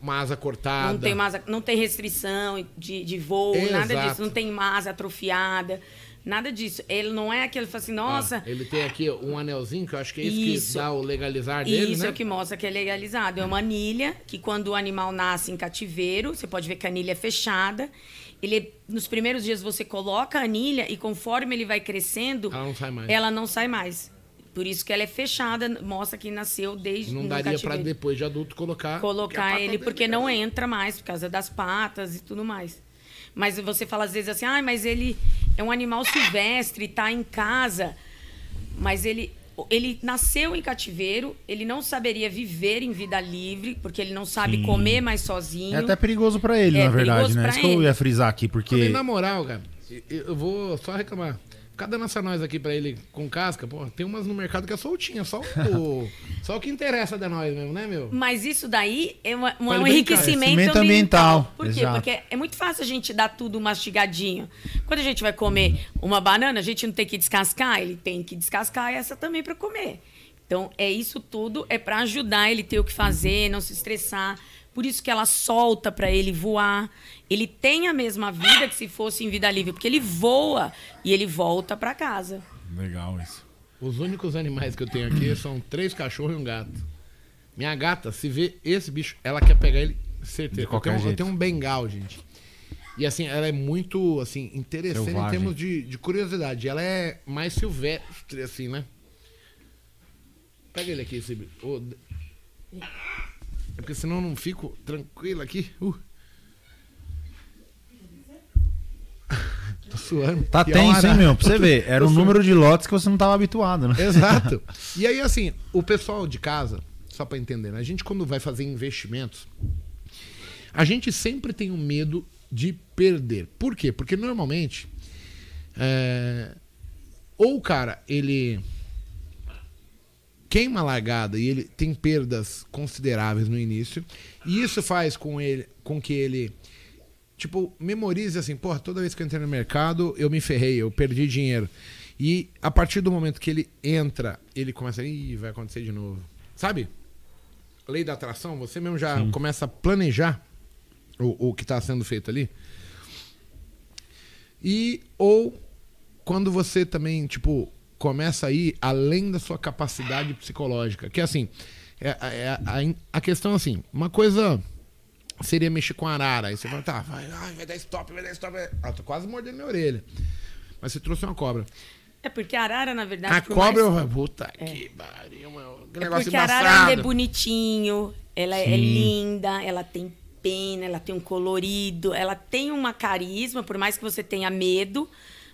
uma asa cortada. Não tem, masa, não tem restrição de, de voo, nada Exato. disso. Não tem masa atrofiada, nada disso. Ele não é aquele que fala assim, nossa, Ah, ele tem aqui um anelzinho, que eu acho que é isso, Isso. que dá o legalizar dele, Isso né? é o que mostra que é legalizado. É uma anilha que quando o animal nasce em cativeiro, você pode ver que a anilha é fechada. Ele, nos primeiros dias você coloca a anilha e conforme ele vai crescendo, Ela não sai mais. ela não sai mais. Por isso que ela é fechada, mostra que nasceu desde Não daria pra cativeiro. depois de adulto colocar. colocar ele dele porque é- não entra mais por causa das patas e tudo mais. Mas você fala às vezes assim, ah, mas ele é um animal silvestre, está em casa, mas ele ele nasceu em cativeiro, ele não saberia viver em vida livre porque ele não sabe Sim. comer mais sozinho. É até perigoso pra ele, É na verdade, perigoso né? Isso que eu ia frisar aqui, porque. Na moral, cara, eu vou só reclamar. Cada nacionais aqui pra ele com casca, pô, tem umas no mercado que é soltinha, só [laughs] o, só o que interessa da nós mesmo, né, meu? Mas isso daí é, uma- um brincar. Enriquecimento ambiental. ambiental, Por quê? exato. Porque é muito fácil a gente dar tudo mastigadinho. Quando a gente vai comer uma banana, a gente não tem que descascar, ele tem que descascar essa também para comer. Então, é isso tudo é para ajudar ele ter o que fazer, não se estressar. Por isso que ela solta para ele voar. Ele tem a mesma vida que se fosse em vida livre, porque ele voa e ele volta para casa. Legal isso. Os únicos animais que eu tenho aqui são três cachorros e um gato. Minha gata, se vê esse bicho, ela quer pegar ele, certeza. De qualquer eu, tenho, eu jeito. tenho um bengal, gente. E assim, ela é muito, assim, interessante em Selvagem. termos de, de curiosidade. Ela é mais silvestre, assim, né? Pega ele aqui, esse bicho. D- É porque senão eu não fico tranquilo aqui. Uh. [laughs] Tô suando. Tá E tenso, hein, meu? Pra você [laughs] ver. Era um número de lotes que você não tava habituado, né? Exato. [laughs] E aí, assim, o pessoal de casa, só pra entender, né? a gente quando vai fazer investimentos, a gente sempre tem um medo de perder. Por quê? Porque normalmente, é, ou o cara, ele queima a largada e ele tem perdas consideráveis no início, e isso faz com, ele, com que ele tipo, memorize assim, porra, toda vez que eu entrei no mercado, eu me ferrei, eu perdi dinheiro. E a partir do momento que ele entra, ele começa, ih, vai acontecer de novo. Sabe? lei da atração, você mesmo já começa a planejar o, o que está sendo feito ali. E ou quando você também, tipo, começa a ir além da sua capacidade psicológica. Que assim, é, é- a, a questão assim, uma coisa seria mexer com a arara. Aí você fala, tá, vai, ai, vai dar stop, vai dar stop. Ah, tô quase mordendo minha orelha. Mas você trouxe uma cobra. É porque a arara, na verdade. A cobra, mais- eu puta que pariu, meu. É porque a arara ainda é bonitinho, ela é linda, ela tem pena, ela tem um colorido, ela tem uma carisma, por mais que você tenha medo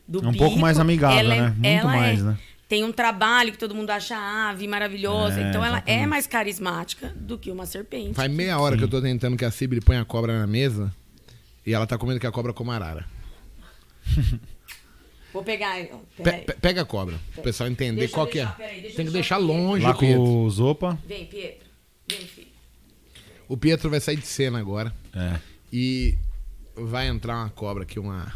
do É um pouco mais amigável, ela é- né? Muito ela mais, é- né? Tem um trabalho que todo mundo acha ave maravilhosa, É, então ela é exatamente. mais carismática do que uma serpente. Faz meia hora que eu tô tentando que a Cibele ponha a cobra na mesa e ela tá comendo que a cobra como arara. [laughs] Vou pegar. Pe- pega a cobra, pro pessoal entender Deixa qual que é. deixar, peraí, Tem que deixar deixar o Pietro. longe Lá o Pietro. com os opa. Vem, Pietro. Vem, filho. O Pietro vai sair de cena agora É, e vai entrar uma cobra aqui, uma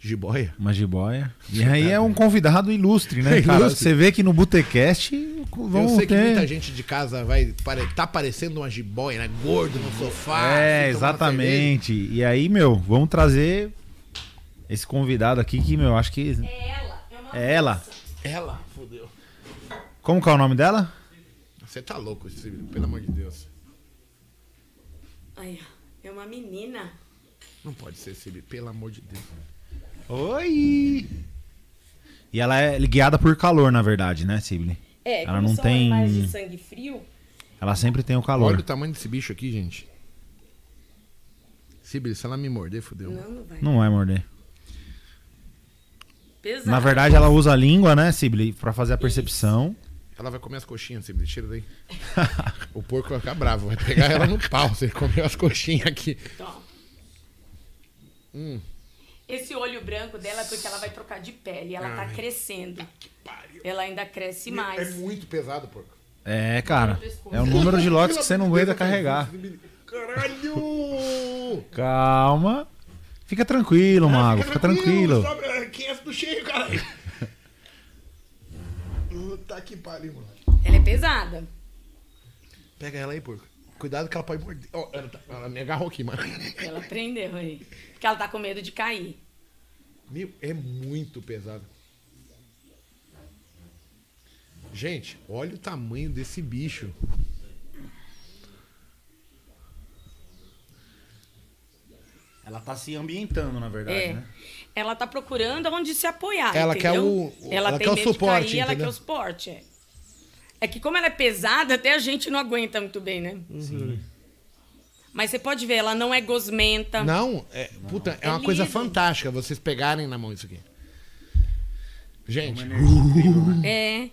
jiboia. uma jiboia. [laughs] E aí é um convidado ilustre, né, [laughs] cara? ilustre. Você vê que no Botecast vão eu sei que ter... muita gente de casa vai pare- tá parecendo uma jiboia, né? Gordo no sofá. É, assim, exatamente. E aí, meu, vamos trazer esse convidado aqui que, meu, acho que... É ela. É uma É ela. Ela, fodeu. Como que é o nome dela? Você tá louco, pelo amor de Deus. Ai, é uma menina. Não pode ser, Cibele, pelo amor de Deus. Oi! E ela é guiada por calor, na verdade, né, Sibylle? É, ela não tem. de sangue frio, Ela sempre tem o calor. Olha o tamanho desse bicho aqui, gente. Cibele, se ela me morder, fodeu. não, não vai. Não vai morder. Pesado. Na verdade, ela usa a língua, né, Sibylle, pra fazer a percepção. Ela vai comer as coxinhas, Cibele, tira daí. [laughs] o porco vai ficar bravo, vai pegar ela no pau se ele comer as coxinhas aqui. Toma. Hum. Esse olho branco dela é porque ela vai trocar de pele. Ela tá Ai. crescendo. Pariu. Ela ainda cresce É mais. muito pesado, porco. É, cara. É o número de lotes que você não aguenta carregar. Caralho! Calma. Fica tranquilo, mago. Fica tranquilo. Sobra 500 do cheio, caralho. Puta que pariu, mano. Ela é pesada. Pega ela aí, porco. Cuidado que ela pode morder. Ó, ela, tá- ela me agarrou aqui, mano. Ela prendeu aí. Porque ela tá com medo de cair. Meu, é muito pesado. Gente, olha o tamanho desse bicho. Ela tá se ambientando, na verdade, É. né? Ela tá procurando onde se apoiar. Ela entendeu? quer o- Ela, ela tem quer o medo de suporte, cair, ela quer o suporte. É. é que como ela é pesada, até a gente não aguenta muito bem, né? Sim. Mas você pode ver, ela não é gosmenta. Não, é, puta, é, É uma coisa fantástica vocês pegarem na mão isso aqui. Gente, É.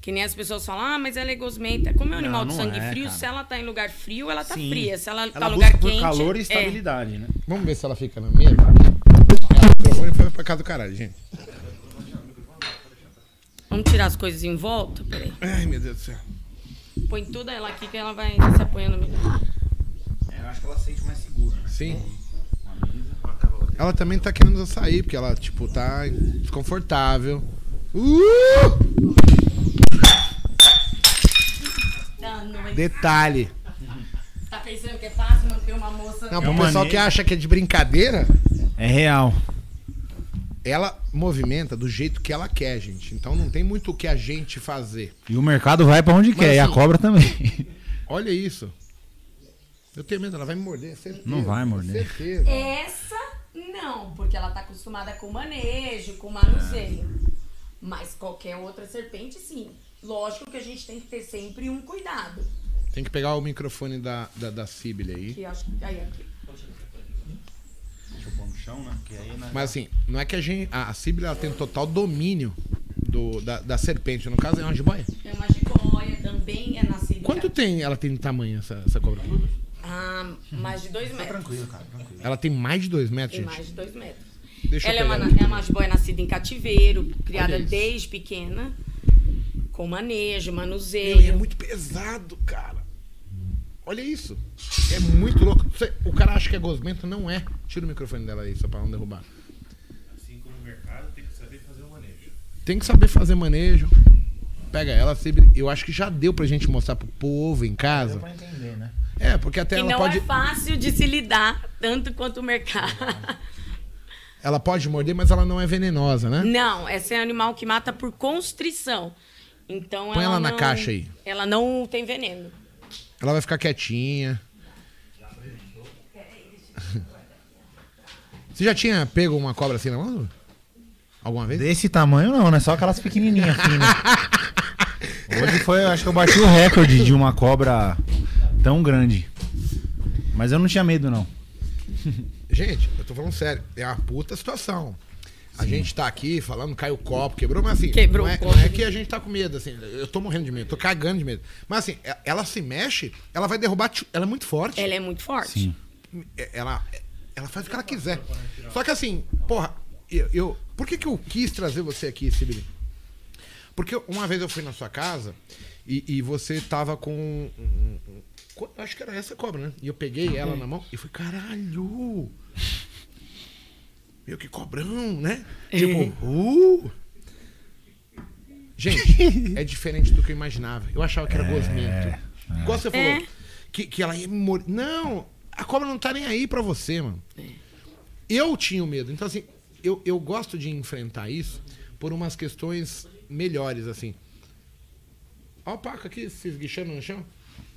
Que nem as pessoas falam, ah, mas ela é gosmenta. Como é um Não, animal de não sangue é, frio, cara. se ela tá em lugar frio, ela tá Sim. fria. Se ela, tá Ela em busca lugar por quente. calor e é. estabilidade, né? vamos ver se ela fica na mesa. É, o microfone foi pra casa do caralho, gente. Vamos tirar as coisas em volta? Peraí. Ai, meu Deus do céu. Põe toda ela aqui que ela vai se apoiando melhor. É, eu acho que ela sente mais segura, né? Sim. Ela também tá querendo sair, porque ela, tipo, tá desconfortável. Uh! Detalhe. Tá pensando que é fácil manter uma moça. Não, É pro pessoal que acha que é de brincadeira, É real. Ela movimenta do jeito que ela quer, gente. Então não tem muito o que a gente fazer. E o mercado vai pra onde quer, e a assim- cobra também. [laughs] Olha isso. Eu tenho medo, ela vai me morder, certeza. Não vai morder. Certeza. Essa não, porque ela tá acostumada com manejo, com manuseio. Mas qualquer outra serpente, sim. Lógico que a gente tem que ter sempre um cuidado. Tem que pegar o microfone da, da, da aí. Eu acho que. Aí, aqui. Deixa eu pôr no chão, né? Que aí, né? Mas assim, não é que a gente. A, a Sibylle ela tem total domínio do, da, da serpente. No caso, é uma jiboia. É uma jiboia, também é nascida. Quanto tem ela tem de tamanho, essa, essa cobra? Ah, mais de dois metros. Tranquilo, cara, tranquilo. Ela tem mais de dois metros, Tem gente. mais de dois metros. Deixa ela é uma, é uma jiboia nascida em cativeiro, criada desde pequena, com manejo, Meu, e é manuseio. muito pesado, cara. Olha isso. É muito louco. Você- o cara acha que é gosmento, não é. Tira o microfone dela aí, só pra não derrubar. Assim como o mercado tem que saber fazer o manejo. Tem que saber fazer manejo. pega ela. Eu acho que já deu pra gente mostrar pro povo em casa. entender, né? É, porque até E ela não pode. é fácil de se lidar, tanto quanto o mercado. [laughs] Ela pode morder, mas ela não é venenosa, né? Não, esse é um animal que mata por constrição. Então Põe ela na não- caixa aí. Ela não tem veneno. Ela vai ficar quietinha. Você já tinha pego uma cobra assim na mão? Alguma vez? Desse tamanho não, né? Só aquelas pequenininhas assim, né? [laughs] Hoje foi, acho que eu bati o recorde de uma cobra tão grande. Mas eu não tinha medo, não. Gente, eu tô falando sério. É uma puta situação. A gente tá aqui falando, caiu o copo, quebrou, mas assim. Quebrou não, é, o copo. não é que a gente tá com medo, assim. Eu tô morrendo de medo, tô cagando de medo. Mas assim, e- ela se mexe, ela vai derrubar. Ela é muito forte. Ela é muito forte. Sim. É- Ela, ela faz o que ela quiser. Só que assim, porra, eu. eu- por que, que eu quis trazer você aqui, Sibili? Porque uma vez eu fui na sua casa e, e você tava com. um- um- um- acho que era essa cobra, né? E eu peguei ela na mão e fui, caralho! Meu, que cobrão, né? Tipo, uh! Gente, é diferente do que eu imaginava. Eu achava que era gosmento. Igual você falou, É. que, que ela ia me morder. Não, a cobra não tá nem aí pra você, mano. Eu tinha medo. Então, assim, eu, eu gosto de enfrentar isso por umas questões melhores, assim. Ó o Paco aqui se esguichando no chão.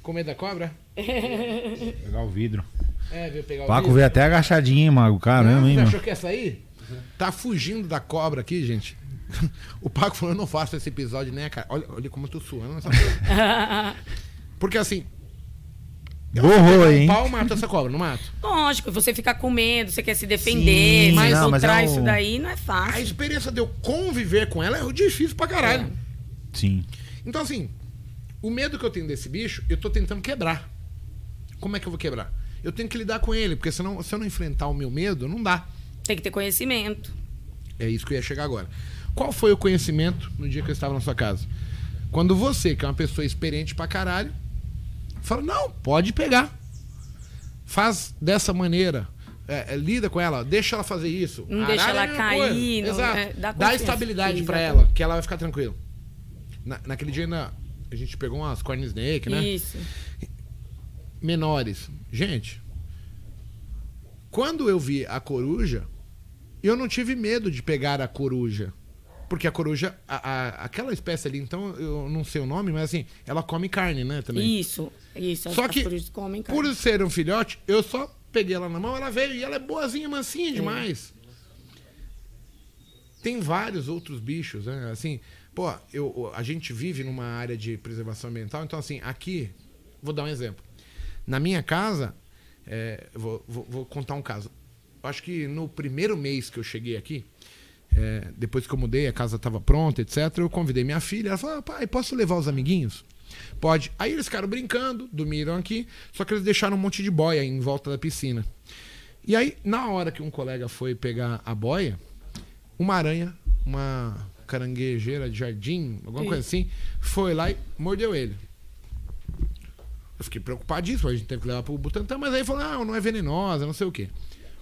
Com medo da cobra. Pegar o vidro. É, veio pegar O Paco vidro. veio até agachadinho, hein, Mago? Caramba, Não, hein, você mano? achou que ia sair? Tá fugindo da cobra aqui, gente. [laughs] O Paco falou, eu não faço esse episódio a cara. Olha, olha como eu tô suando nessa porra. [laughs] Porque assim. Borrou aí, um hein? pau mata essa cobra, não mato? Lógico, você fica com medo, você quer se defender, Sim, mas não, mas ultrar é um- isso daí não é A fácil. experiência de eu conviver com ela é difícil pra caralho. Sim. Então, assim, o medo que eu tenho desse bicho, eu tô tentando quebrar. Como é que eu vou quebrar? Eu tenho que lidar com ele, porque senão, se eu não enfrentar o meu medo, não dá. Tem que ter conhecimento. É isso que eu ia chegar agora. Qual foi o conhecimento no dia que eu estava na sua casa? Quando você, que é uma pessoa experiente pra caralho, fala, não, pode pegar. Faz dessa maneira. É, é, lida com ela, deixa ela fazer isso. Não deixa é ela mesma cair, não- Exato. é, dá dá estabilidade pra Exatamente. ela, que ela vai ficar tranquila. Na- naquele dia ainda, a gente pegou umas corn snake, né? Isso. menores. Gente, quando eu vi a coruja, eu não tive medo de pegar a coruja. Porque a coruja, a- a- aquela espécie ali, então, eu não sei o nome, mas assim, ela come carne, né, também. Isso, isso. as- Só as que, corujas comem carne. por ser um filhote, eu só peguei ela na mão, ela veio e ela é boazinha, É. mansinha demais. Tem vários outros bichos, né? Assim, pô, eu, a gente vive numa área de preservação ambiental, então assim, aqui, vou dar um exemplo. Na minha casa, é, vou, vou- vou contar um caso. Acho que no primeiro mês que eu cheguei aqui, é, depois que eu mudei, a casa estava pronta, etc., eu convidei minha filha. Ela falou: ah, pai, posso levar os amiguinhos? Pode. Aí eles ficaram brincando, dormiram aqui, só que eles deixaram um monte de boia em volta da piscina. E aí, na hora que um colega foi pegar a boia, uma aranha, uma caranguejeira de jardim, alguma coisa assim, foi lá e mordeu ele. Eu fiquei preocupadíssimo, a gente teve que levar pro Butantan, mas aí falou, ah, não é venenosa, não sei o quê.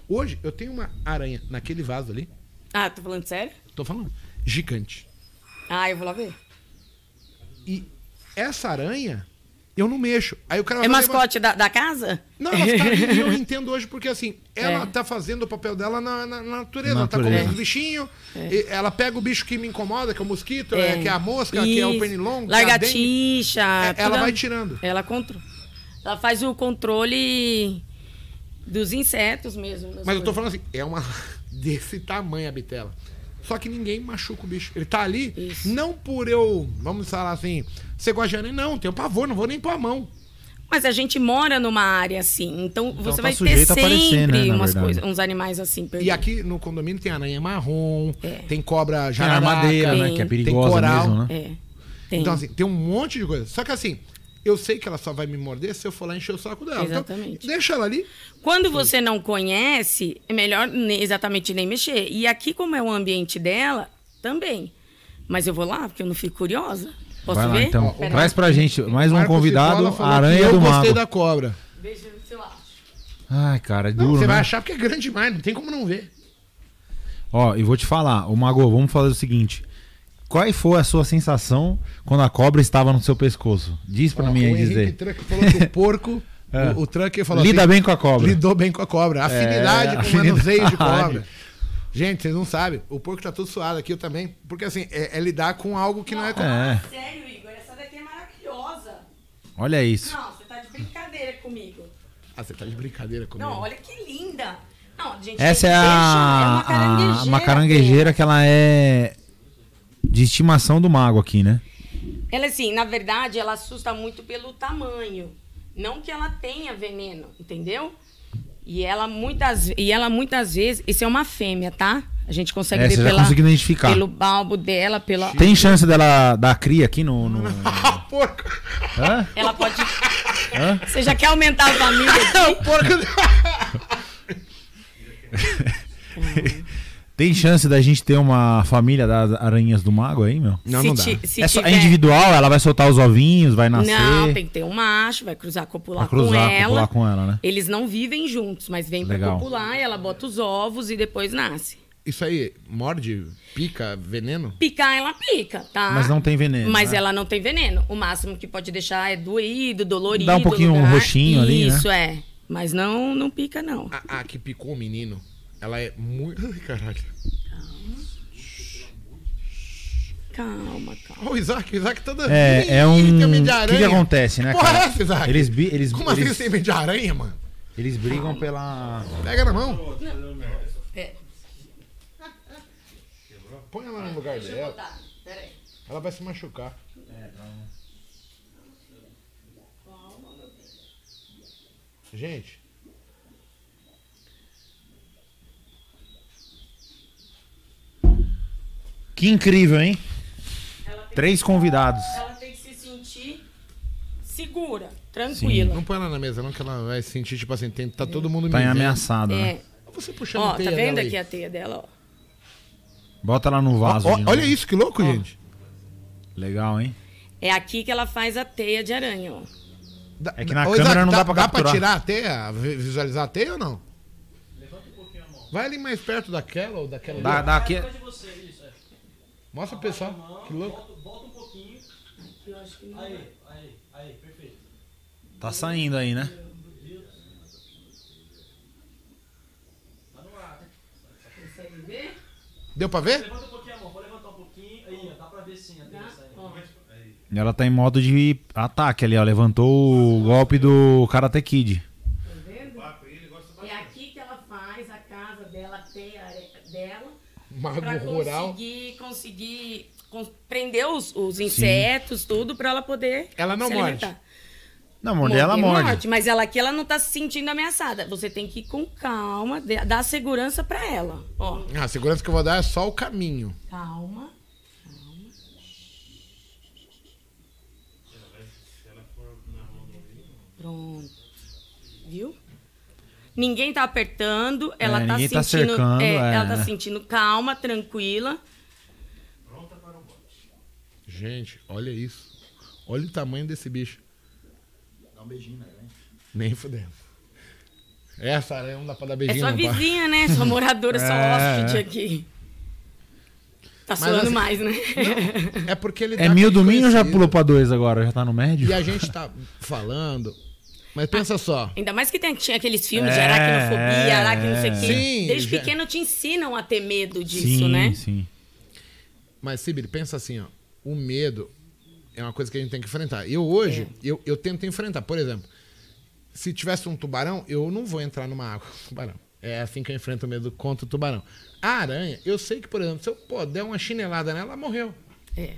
Hoje, eu tenho uma aranha naquele vaso ali, Ah, tô falando sério? tô falando, gigante. Ah, eu vou lá ver. E essa aranha, eu não mexo. Aí o cara É mascote da, da casa? Não, ela tá ali, eu entendo hoje porque assim, ela É. tá fazendo o papel dela na, na- na natureza. Na Ela tá natureza. comendo os bichinhos, e ela pega o bicho que me incomoda, que é o mosquito, é, que é a mosca, que é o Isso. pernilongo, é. Lagartixa. É, ela vai tirando. Ela controla. Ela faz o controle dos insetos mesmo. Mas eu tô coisas. falando assim, é uma [laughs] desse tamanho a bitela. Só que ninguém machuca o bicho. Ele tá ali, Isso. não por eu, vamos falar assim, você gosta de aranha? Não, tenho pavor, não vou nem pôr a mão. Mas a gente mora numa área assim, então, você tá vai ter aparecer, sempre né, umas coisas, uns animais assim. E aqui no condomínio tem aranha marrom, É. tem cobra Tem jararaca. armadeira, né? tem- Que é tem perigosa coral. mesmo, né? É. Tem. Então, assim, tem um monte de coisa. Só que assim, eu sei que ela só vai me morder se eu for lá encher o saco dela. Exatamente. Então, deixa ela ali. Quando você não conhece, é melhor exatamente nem mexer. E aqui, como é o ambiente dela, também. Mas eu vou lá, porque eu não fico curiosa. Posso Vai lá, ver? então. Pera Traz pra gente mais um Marco convidado, falou Aranha que eu do gostei Mago. da cobra. Eu se eu acho. Ai, cara, é Não, duro, você né? vai achar porque é grande demais, não tem como não ver. Ó, e vou te falar, o Mago, vamos fazer o seguinte. Qual foi a sua sensação quando a cobra estava no seu pescoço? Diz pra Ó, mim aí o dizer. Truck falou que o [laughs] porco. É. o, o Trucker falou Lida assim, bem com a cobra. Lidou bem com a cobra. Afinidade É, com [laughs] o manuseio de afinidade. cobra. Gente, vocês não sabem. O porco tá todo suado aqui, eu também. Porque assim, é, é lidar com algo que não, é. com- É. Sério, Igor, essa daqui é maravilhosa. Olha isso. Não, você tá de brincadeira comigo. Ah, você tá de brincadeira comigo. Não, olha que linda. Não, gente, Essa é a, é uma a- caranguejeira. uma caranguejeira que ela é de estimação do mago aqui, né? Ela, assim, na verdade, ela assusta muito pelo tamanho. Não que ela tenha veneno, entendeu? E ela muitas, e ela muitas vezes. Isso é uma fêmea, tá? A gente consegue É, ver pela, identificar. pelo balbo dela, pela. Tem chance dela dar cria aqui no. no... [laughs] Ah, porco! Hã? Ela pode. Hã? Você já quer aumentar a família? [laughs] o porco. [laughs] Tem chance da gente ter uma família das aranhas do mago aí, meu? Não, se não dá. ti- se é, só- é tiver- individual, ela vai soltar os ovinhos, vai nascer. Não, tem que ter um macho, vai cruzar copular Pra cruzar, com ela. copular com ela, né? Eles não vivem juntos, mas vem pra Legal. copular, ela bota os ovos e depois nasce. Isso aí, morde, pica, veneno? Picar, ela pica, tá? Mas não tem veneno. Mas né? ela não tem veneno. O máximo que pode deixar é doído, dolorido. Dá um pouquinho lugar. roxinho ali, né? Isso, é. Mas não, não pica, não. A, a que picou o menino, ela é muito. Ai, caralho. Calma, calma. Ó, o Isaac, o Isaac todo. É, é um. Tem de O que, aranha. que acontece, né, Porra, cara? é essa, Isaac? Eles, bi- eles, Como assim eles, você tem medo de aranha, mano? eles brigam pela. Pega na mão. É, Põe ela no lugar dela. tá, peraí. Ela vai se machucar. Gente, Que incrível, hein? Três convidados. ela tem que se sentir segura, tranquila. não põe ela na mesa, não, que ela vai sentir, tipo assim, tem, tá todo mundo Tá me vendo. ameaçada, né? É. Você puxando Ó, a teia tá vendo dela aqui aí. a teia dela, ó? Bota ela no vaso. ó, de novo. olha isso, que louco, gente. Legal, hein? É aqui que ela faz a teia de aranha, ó. Dá- É que na Ô, câmera não dá pra Dá pra capturar. tirar a teia, vi- visualizar a teia ou não? Vai ali mais perto daquela ou daquela. Dá, ali. dá aqui. de você, isso, é. Mostra pro pessoal. Que louco. Volta, volta um pouquinho. Eu acho que não Aí, aí, aí, perfeito. Tá saindo aí, né? Tá no ar, né? consegue ver. Deu pra ver? Levanta um pouquinho a mão, pode levantar um pouquinho. Aí, ó, dá pra ver sim a. E ela tá em modo de ataque ali, ó. Levantou o golpe do Karate Kid. Tá vendo? É aqui que ela faz a casa dela, a teia dela. Mago Pra rural. conseguir, conseguir con- prender os, os insetos, tudo, pra ela poder Ela não se morde. alimentar. Não, morder ela morde. Mas ela aqui, ela não tá se sentindo ameaçada. Você tem que ir com calma, dar segurança pra ela. Ó, Ah, a segurança que eu vou dar é só o caminho. calma. Pronto. Viu? Ninguém tá apertando, ela É, tá ninguém tá sentindo. cercando, é, é. Ela tá sentindo calma, tranquila. Gente, olha isso. Olha o tamanho desse bicho. Dá um beijinho, né? Nem fudendo. Essa aranha não dá pra dar É beijinho, sua não, pá. vizinha, né? Sua moradora, sua [laughs] É, hóspede é. aqui. Tá Mas suando assim- mais, né? É porque ele É tá mil do mil ou já pulou pra dois agora? Já tá no médio? E a gente tá falando. Mas pensa só. Ainda mais que tem, tinha aqueles filmes de É, aracnofobia, é, aracno não sei o quê. Sim, Desde já- pequeno te ensinam a ter medo disso, sim, né? sim. Mas, Sibir, pensa assim, ó. O medo é uma coisa que a gente tem que enfrentar. Eu hoje, eu, eu tento enfrentar. Por exemplo, se tivesse um tubarão, eu não vou entrar numa água com tubarão. É assim que eu enfrento o medo contra o tubarão. A aranha, eu sei que, por exemplo, se eu pô, der uma chinelada nela, ela morreu. É.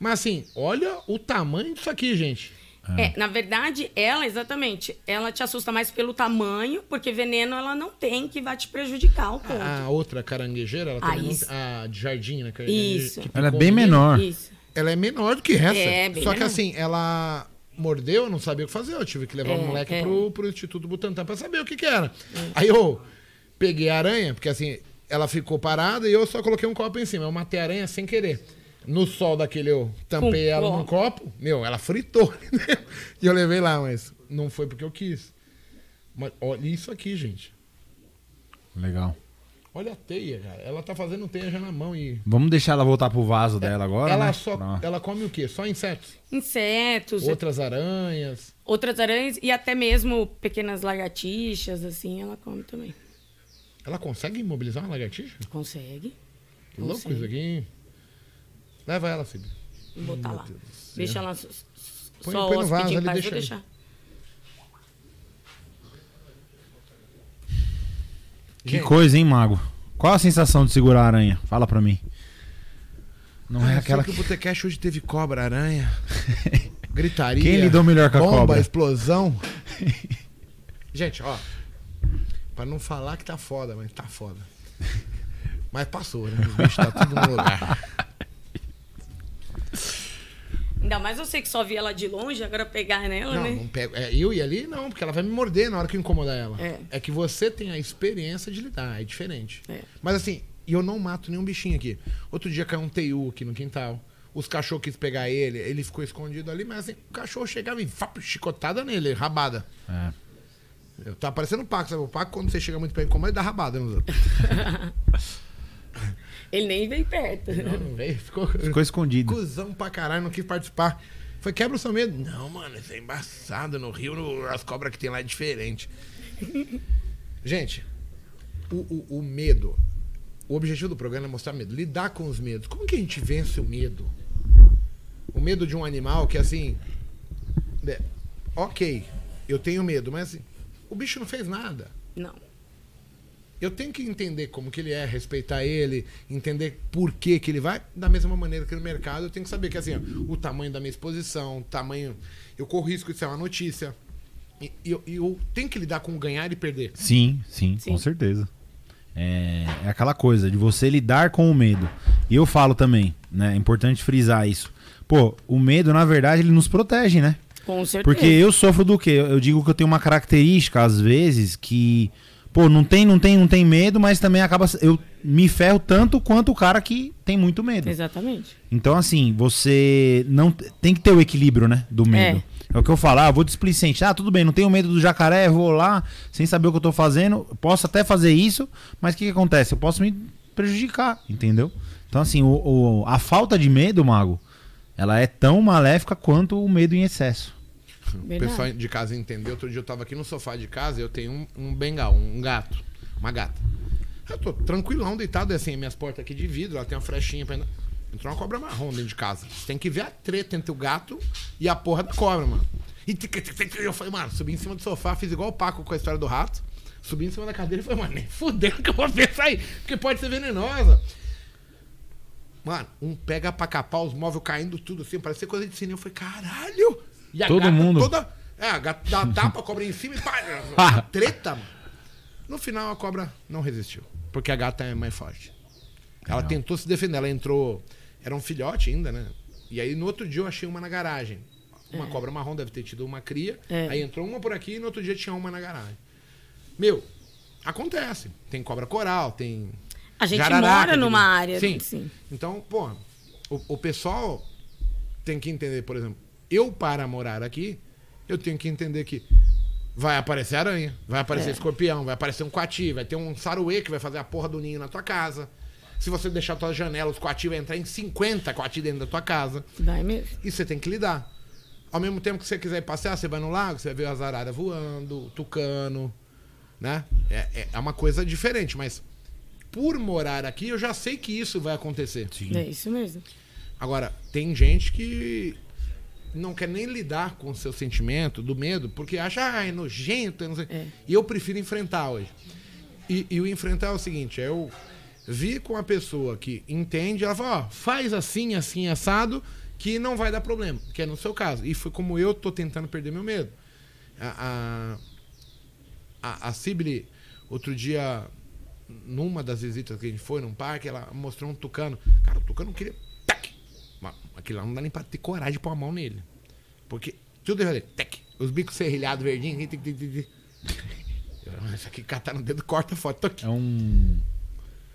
Mas assim, olha o tamanho disso aqui, gente. É, na verdade, ela, exatamente, ela te assusta mais pelo tamanho, porque veneno ela não tem que vai te prejudicar o ponto. A outra caranguejeira, ela Ah, também não isso. tem- a de jardim, né? que- Isso. que Ela é bem o menor. Isso. Ela é menor do que essa. É, bem Só que menor. assim, ela mordeu, eu não sabia o que fazer. Eu tive que levar o É, moleque é. pro, pro Instituto Butantan pra saber o que que era. Aí eu peguei a aranha, porque assim, ela ficou parada e eu só coloquei um copo em cima. Eu matei a aranha sem querer. No sol daquele eu tampei Com ela copo. num copo. Meu, ela fritou. [laughs] e eu levei lá, mas não foi porque eu quis. Mas olha isso aqui, gente. Legal. Olha a teia, cara. Ela tá fazendo teia já na mão e. Vamos deixar ela voltar pro vaso dela agora, ela né? só. Pra- Ela come o quê? Só insetos? Insetos, Outras aranhas. outras aranhas e até mesmo pequenas lagartixas, assim, ela come também. Ela consegue imobilizar uma lagartixa? Consegue. Que louco Consegue. isso aqui. Leva ela, Felipe. Vou botar Meu lá. Deus. Deixa ela só, Põe- põe no vaso ali, deixa vou deixar. Que Gente, coisa, hein, Mago? Qual a sensação de segurar a aranha? Fala pra mim. Não ah, é aquela que o Botecash hoje teve cobra, aranha. [laughs] Gritaria. Quem lidou melhor com a bomba, cobra? explosão. [laughs] Gente, ó. Pra não falar que tá foda, mas tá foda. Mas passou, né? Os bichos tá tudo no lugar. [laughs] Ainda mais você que só via ela de longe, agora pegar nela, Não, né? não pego. É, eu e ali, não, porque ela vai me morder na hora que eu incomodar ela. É. que você tem a experiência de lidar, é diferente. É. Mas assim, e eu não mato nenhum bichinho aqui. Outro dia caiu um teiu aqui no quintal. Os cachorros quis pegar ele, ele ficou escondido ali, mas assim, o cachorro chegava e fap, chicotada nele, rabada. É. Eu, tá parecendo o Paco, sabe? O Paco, quando você chega muito perto, como ele dá rabada nos outros. [laughs] Ele nem veio perto. Não, não veio, ficou. Ficou escondido. Cusão pra caralho, não quis participar. Foi quebra o seu medo. Não, mano, isso é embaçado. No Rio, no- as cobras que tem lá é diferente. Gente, o, o, o medo. O objetivo do programa é mostrar medo. Lidar com os medos. Como que a gente vence o medo? O medo de um animal que, assim. né, ok, eu tenho medo, mas assim, o bicho não fez nada. Não. Eu tenho que entender como que ele é, respeitar ele, entender por que que ele vai. Da mesma maneira que no mercado, eu tenho que saber que assim, ó, o tamanho da minha exposição, o tamanho. Eu corro risco de ser uma notícia. E eu, eu tenho que lidar com ganhar e perder. Sim, sim, Sim. com certeza. É, é aquela coisa de você lidar com o medo. E eu falo também, né? É importante frisar isso. Pô, o medo, na verdade, ele nos protege, né? Com certeza. Porque eu sofro do quê? Eu digo que eu tenho uma característica, às vezes, que. Pô, não tem, não tem, não tem medo, mas também acaba. Eu me ferro tanto quanto o cara que tem muito medo. Exatamente. Então, assim, você não tem que ter o equilíbrio, né? Do medo. É, o que eu falo, ah, vou displicente. Ah, tudo bem, não tenho medo do jacaré, vou lá, sem saber o que eu tô fazendo. Posso até fazer isso, mas o que, que acontece? Eu posso me prejudicar, entendeu? Então, assim, o, o- a falta de medo, Mago, ela é tão maléfica quanto o medo em excesso. O Verdade. pessoal de casa entendeu. Outro dia eu tava aqui no sofá de casa e eu tenho um, um bengal, um gato, uma gata. Eu tô tranquilão, deitado, assim, minhas portas aqui de vidro, ela tem uma frechinha pra. Entrou uma cobra marrom dentro de casa. Você tem que ver a treta entre o gato e a porra da cobra, mano. E eu falei, mano, subi em cima do sofá, fiz igual o Paco com a história do rato. Subi em cima da cadeira e falei, mano, nem fudendo que eu vou ver isso aí, porque pode ser venenosa. Mano, um pega pra capar, os móveis caindo tudo assim, parecia coisa de cinema. Eu falei, caralho! E a Todo gata mundo. toda. É, a gata dá tapa, a cobra em cima e pá! [laughs] treta, mano. No final a cobra não resistiu. Porque a gata é mais forte. Ela Legal. tentou se defender, ela entrou. Era um filhote ainda, né? E aí no outro dia eu achei uma na garagem. Uma cobra marrom deve ter tido uma cria. É. Aí entrou uma por aqui e no outro dia tinha uma na garagem. Meu, acontece. Tem cobra coral, tem. A gente jararaca, mora numa área. Sim. Sim. Então, pô, o, o pessoal tem que entender, por exemplo, eu para morar aqui, eu tenho que entender que vai aparecer aranha, vai aparecer É. escorpião, vai aparecer um coati, vai ter um saruê que vai fazer a porra do ninho na tua casa. Se você deixar a tua janela, os coati vai entrar em 50 coati dentro da tua casa. Vai mesmo. E você tem que lidar. Ao mesmo tempo que você quiser ir passear, você vai no lago, você vai ver as araras voando, o tucano, né? É, é- é uma coisa diferente, mas por morar aqui, eu já sei que isso vai acontecer. Sim. É isso mesmo. Agora, tem gente que não quer nem lidar com o seu sentimento do medo, porque acha, ah, é nojento, eu não sei. É. E eu prefiro enfrentar hoje. E, e o enfrentar é o seguinte, eu vi com a pessoa que entende, ela fala, ó, faz assim, assim, assado, que não vai dar problema, que é no seu caso. E foi como eu tô tentando perder meu medo. A, a, a, outro dia, numa das visitas que a gente foi num parque, ela mostrou um tucano. Cara, o tucano queria. Aquilo lá não dá nem pra ter coragem de pôr a mão nele. Porque tudo é fazer. Tac! Os bicos serrilhados verdinhos. tic, tic, tic, tic. Eu, Isso aqui catar no dedo, corta a foto. Tô aqui. É um.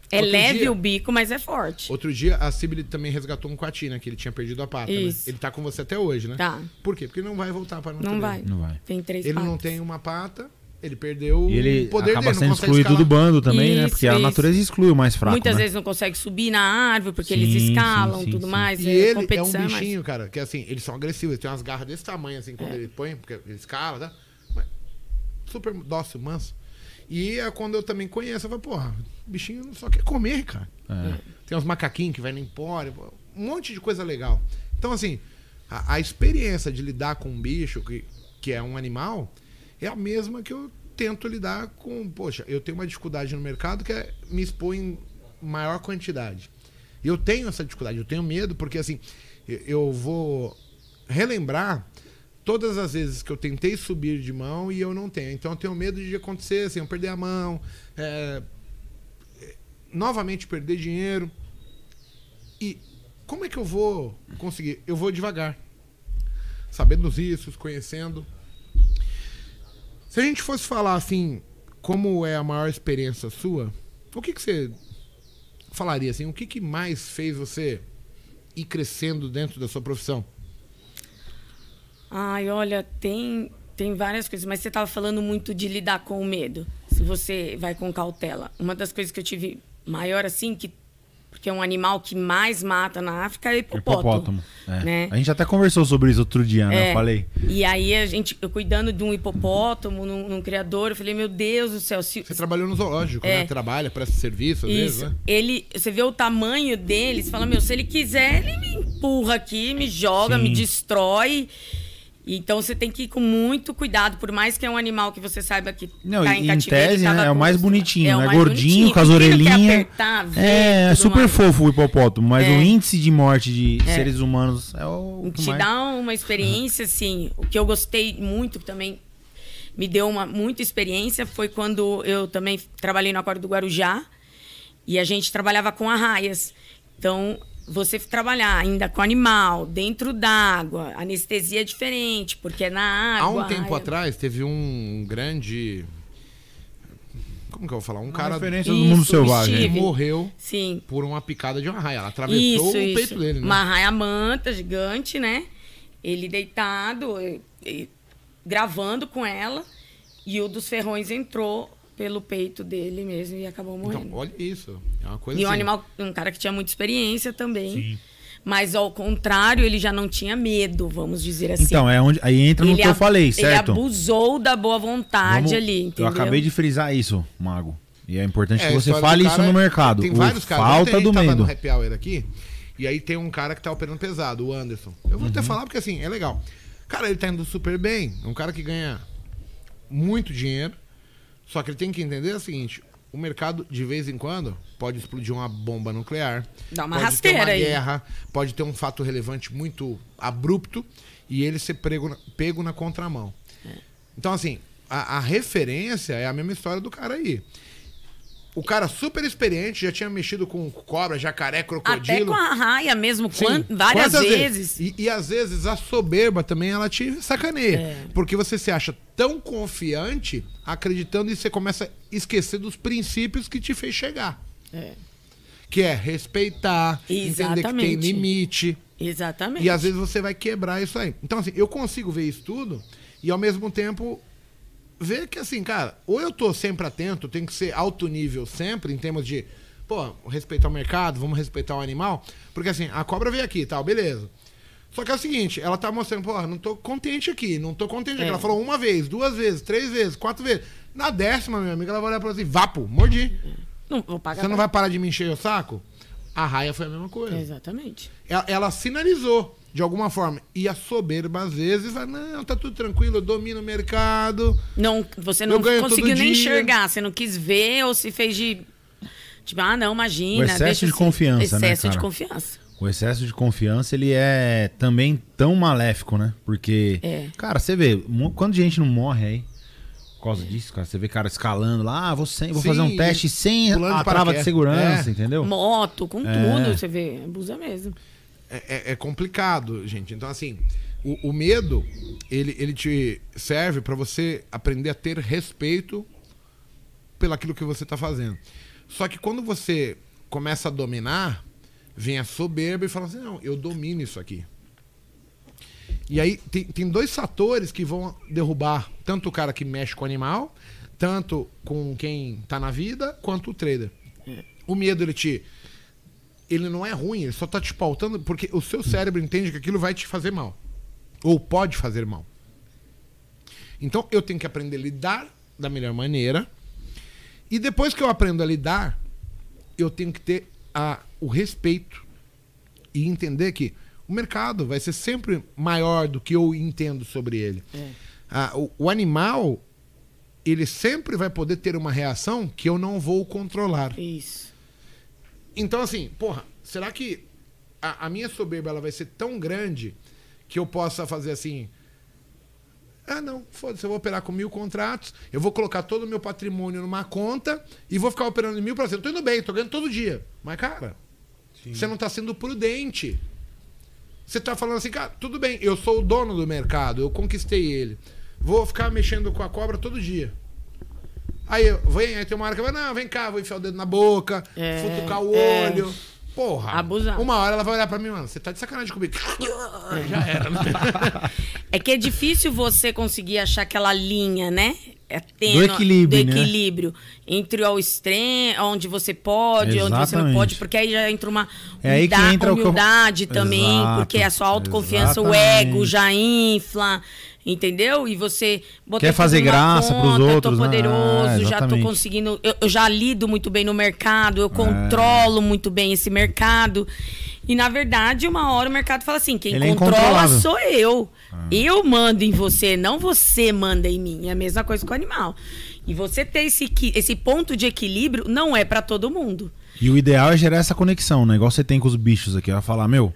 É Outro leve dia- o bico, mas é forte. Outro dia, a Cibele também resgatou um coati, né? Que ele tinha perdido a pata. né? Isso. Ele tá com você até hoje, né? Tá. Por quê? Porque ele não vai voltar para Não vai. Não vai. Tem três Ele não patas. tem uma pata ele perdeu E ele o poder acaba dele, sendo excluído escalar. do bando também, né? Isso, Porque a isso. natureza exclui o mais fraco. Muitas né? vezes não consegue subir na árvore porque Sim, eles escalam sim, tudo sim. mais. E é ele é um competição, mas- bichinho, cara, que assim, eles são agressivos, eles têm umas garras desse tamanho, assim, É. quando ele põe, porque ele escala, tá? Mas super dócil, manso. E é quando eu também conheço, eu falo, porra, o bichinho só quer comer, cara. É. Tem uns macaquinhos que vai no empório, um monte de coisa legal. Então, assim, a, a experiência de lidar com um bicho que, que é um animal é a mesma que eu tento lidar com. Poxa, eu tenho uma dificuldade no mercado que é me expor em maior quantidade. Eu tenho essa dificuldade, eu tenho medo, porque assim, eu- vou relembrar todas as vezes que eu tentei subir de mão e eu não tenho. Então eu tenho medo de acontecer, assim, eu perder a mão, é, novamente perder dinheiro. E como é que eu vou conseguir? Eu vou devagar. Sabendo os riscos, conhecendo. Se a gente fosse falar assim, como é a maior experiência sua, o que, que você falaria assim? O que, que mais fez você ir crescendo dentro da sua profissão? Ai, olha, tem, tem várias coisas, mas você estava falando muito de lidar com o medo. Se você vai com cautela. Uma das coisas que eu tive maior, assim, que, porque é um animal que mais mata na África, é hipopótamo. Hipopótamo. É. Né? A gente até conversou sobre isso outro dia, né? É. Eu falei. E aí, a gente, eu cuidando de um hipopótamo, num, num criador, eu falei, meu Deus do céu, se, Você trabalhou no zoológico, É. né? Trabalha, presta serviço, às vezes, Isso. né? Ele, você vê o tamanho dele, você fala, meu, se ele quiser, ele me empurra aqui, me joga, Sim. me destrói. Então você tem que ir com muito cuidado, por mais que é um animal que você saiba que Não, tá em em cativeiro. tese, né, é o mais bonitinho, é o né? mais Gordinho, bonitinho, com as orelhinhas. É, é super mais. fofo o hipopótamo, mas É. o índice de morte de seres humanos é o que te mais... dá uma experiência, assim. O que eu gostei muito, que também me deu uma muita experiência, foi quando eu também trabalhei no Aquário do Guarujá e a gente trabalhava com arraias. Então, você trabalhar ainda com animal, dentro d'água, anestesia é diferente, porque é na Há água. um tempo arraia- atrás teve um grande. Como que eu vou falar? Um cara referência do Isso, mundo selvagem. morreu Sim. por uma picada de uma raia. Ela atravessou Isso, o isso. peito dele, né? Uma raia manta gigante, né? Ele deitado, e- e- gravando com ela, e o dos ferrões entrou pelo peito dele mesmo e acabou morrendo. Então, olha isso. É uma coisa e um assim. animal, um cara que tinha muita experiência também. Mas ao contrário, ele já não tinha medo, vamos dizer assim. Então, é onde aí entra no ele que eu falei, certo? Ele abusou da boa vontade Vamos- ali, entendeu? Eu acabei de frisar isso, Mago. E é importante É, que você fale isso no é- mercado. Tem vários caras. Falta a do medo. no happy hour aqui, e aí tem um cara que tá operando pesado, o Anderson. Eu vou até Uhum. falar porque assim, é legal. Cara, ele tá indo super bem. É um cara que ganha muito dinheiro. Só que ele tem que entender o seguinte: o mercado, de vez em quando, pode explodir uma bomba nuclear. Dá uma pode rasteira ter uma aí. guerra, pode ter um fato relevante muito abrupto e ele ser prego pego na contramão. Então, assim, a, a referência é a mesma história do cara aí. O cara super experiente, já tinha mexido com cobra, jacaré, Até crocodilo. com a raia mesmo, Sim, quan- várias quantas vezes. E, e às vezes a soberba também ela te sacaneia. É. Porque você se acha tão confiante, acreditando e você começa a esquecer dos princípios que te fez chegar. É. Que é respeitar, entender que tem Exatamente. limite. Exatamente. E às vezes você vai quebrar isso aí. Então, assim, eu consigo ver isso tudo e ao mesmo tempo ver que, assim, cara, ou eu tô sempre atento, tem que ser alto nível sempre, em termos de, pô, respeitar o mercado, vamos respeitar o animal. Porque, assim, a cobra veio aqui e tal, beleza. Só que é o seguinte, ela tá mostrando, pô, não tô contente aqui, não tô contente aqui. É. Ela falou uma vez, duas vezes, três vezes, quatro vezes. Na décima, meu amigo, ela vai olhar pra você assim, vapo, mordi. Não vou pagar. Você não vai parar de me encher o saco? A raia foi a mesma coisa Exatamente. ela, ela sinalizou de alguma forma. E a soberba, às vezes, vai, não, tá tudo tranquilo, eu domino o mercado. Não, você não conseguiu nem dia. enxergar, você não quis ver ou se fez de. Tipo, ah, não, imagina. O excesso deixa de assim. confiança, né, Excesso de confiança. O excesso de confiança, ele é também tão maléfico, né? Porque, É. cara, você vê, mo- quanta gente não morre aí por causa disso, cara? Você vê cara escalando lá, ah, vou, sem, vou Sim, fazer um teste sem a de trava de segurança, É. entendeu? Moto, com É. tudo, você vê. Abusa mesmo. É, é- é complicado, gente. Então, assim, o, o medo, ele, ele te serve pra você aprender a ter respeito pelaquilo que você tá fazendo. Só que quando você começa a dominar, vem a soberba e fala assim, não, eu domino isso aqui. E aí tem, tem dois fatores que vão derrubar tanto o cara que mexe com o animal, tanto com quem tá na vida, quanto o trader. O medo, ele te. Ele não é ruim, ele só tá te pautando porque o seu cérebro entende que aquilo vai te fazer mal. Ou pode fazer mal. Então eu tenho que aprender a lidar da melhor maneira. E depois que eu aprendo a lidar, eu tenho que ter a, o respeito e entender que o mercado vai ser sempre maior do que eu entendo sobre ele. Ah, o, o animal, ele sempre vai poder ter uma reação que eu não vou controlar. Isso. Então, assim, porra, será que a, a minha soberba ela vai ser tão grande que eu possa fazer assim? Ah, não, foda-se, eu vou operar com mil contratos, eu vou colocar todo o meu patrimônio numa conta e vou ficar operando em mil por cento. Tô indo bem, tô ganhando todo dia. Mas, cara, você não tá sendo prudente. Você tá falando assim, cara, tudo bem, eu sou o dono do mercado, eu conquistei ele. Vou ficar mexendo com a cobra todo dia. Aí, eu- vem, aí tem uma hora que vai, não, vem cá, vou enfiar o dedo na boca, É, futucar o é. olho. Porra. Abusar. Uma hora ela vai olhar pra mim, mano, você tá de sacanagem comigo. [laughs] Já era, né? É que é difícil você conseguir achar aquela linha, né? É tênue, Do equilíbrio, do né? equilíbrio entre ao extremo, onde você pode, onde você não Exatamente. pode, porque aí já entra uma É aí que humilda- entra o eu- humildade também, Exato, porque a sua autoconfiança, o exatamente. ego já infla, entendeu? E você Quer fazer graça pros conta, outros, tô né? poderoso, É, já tô exatamente. conseguindo, eu, eu já lido muito bem no mercado, É. eu controlo muito bem esse mercado. E na verdade, uma hora o mercado fala assim, quem Ele é controla incontrolável. sou eu. Eu mando em você, não você manda em mim. É a mesma coisa com o animal. E você ter esse, esse ponto de equilíbrio não é pra todo mundo. E o ideal é gerar essa conexão, né? Igual você tem com os bichos aqui. Vai falar, meu,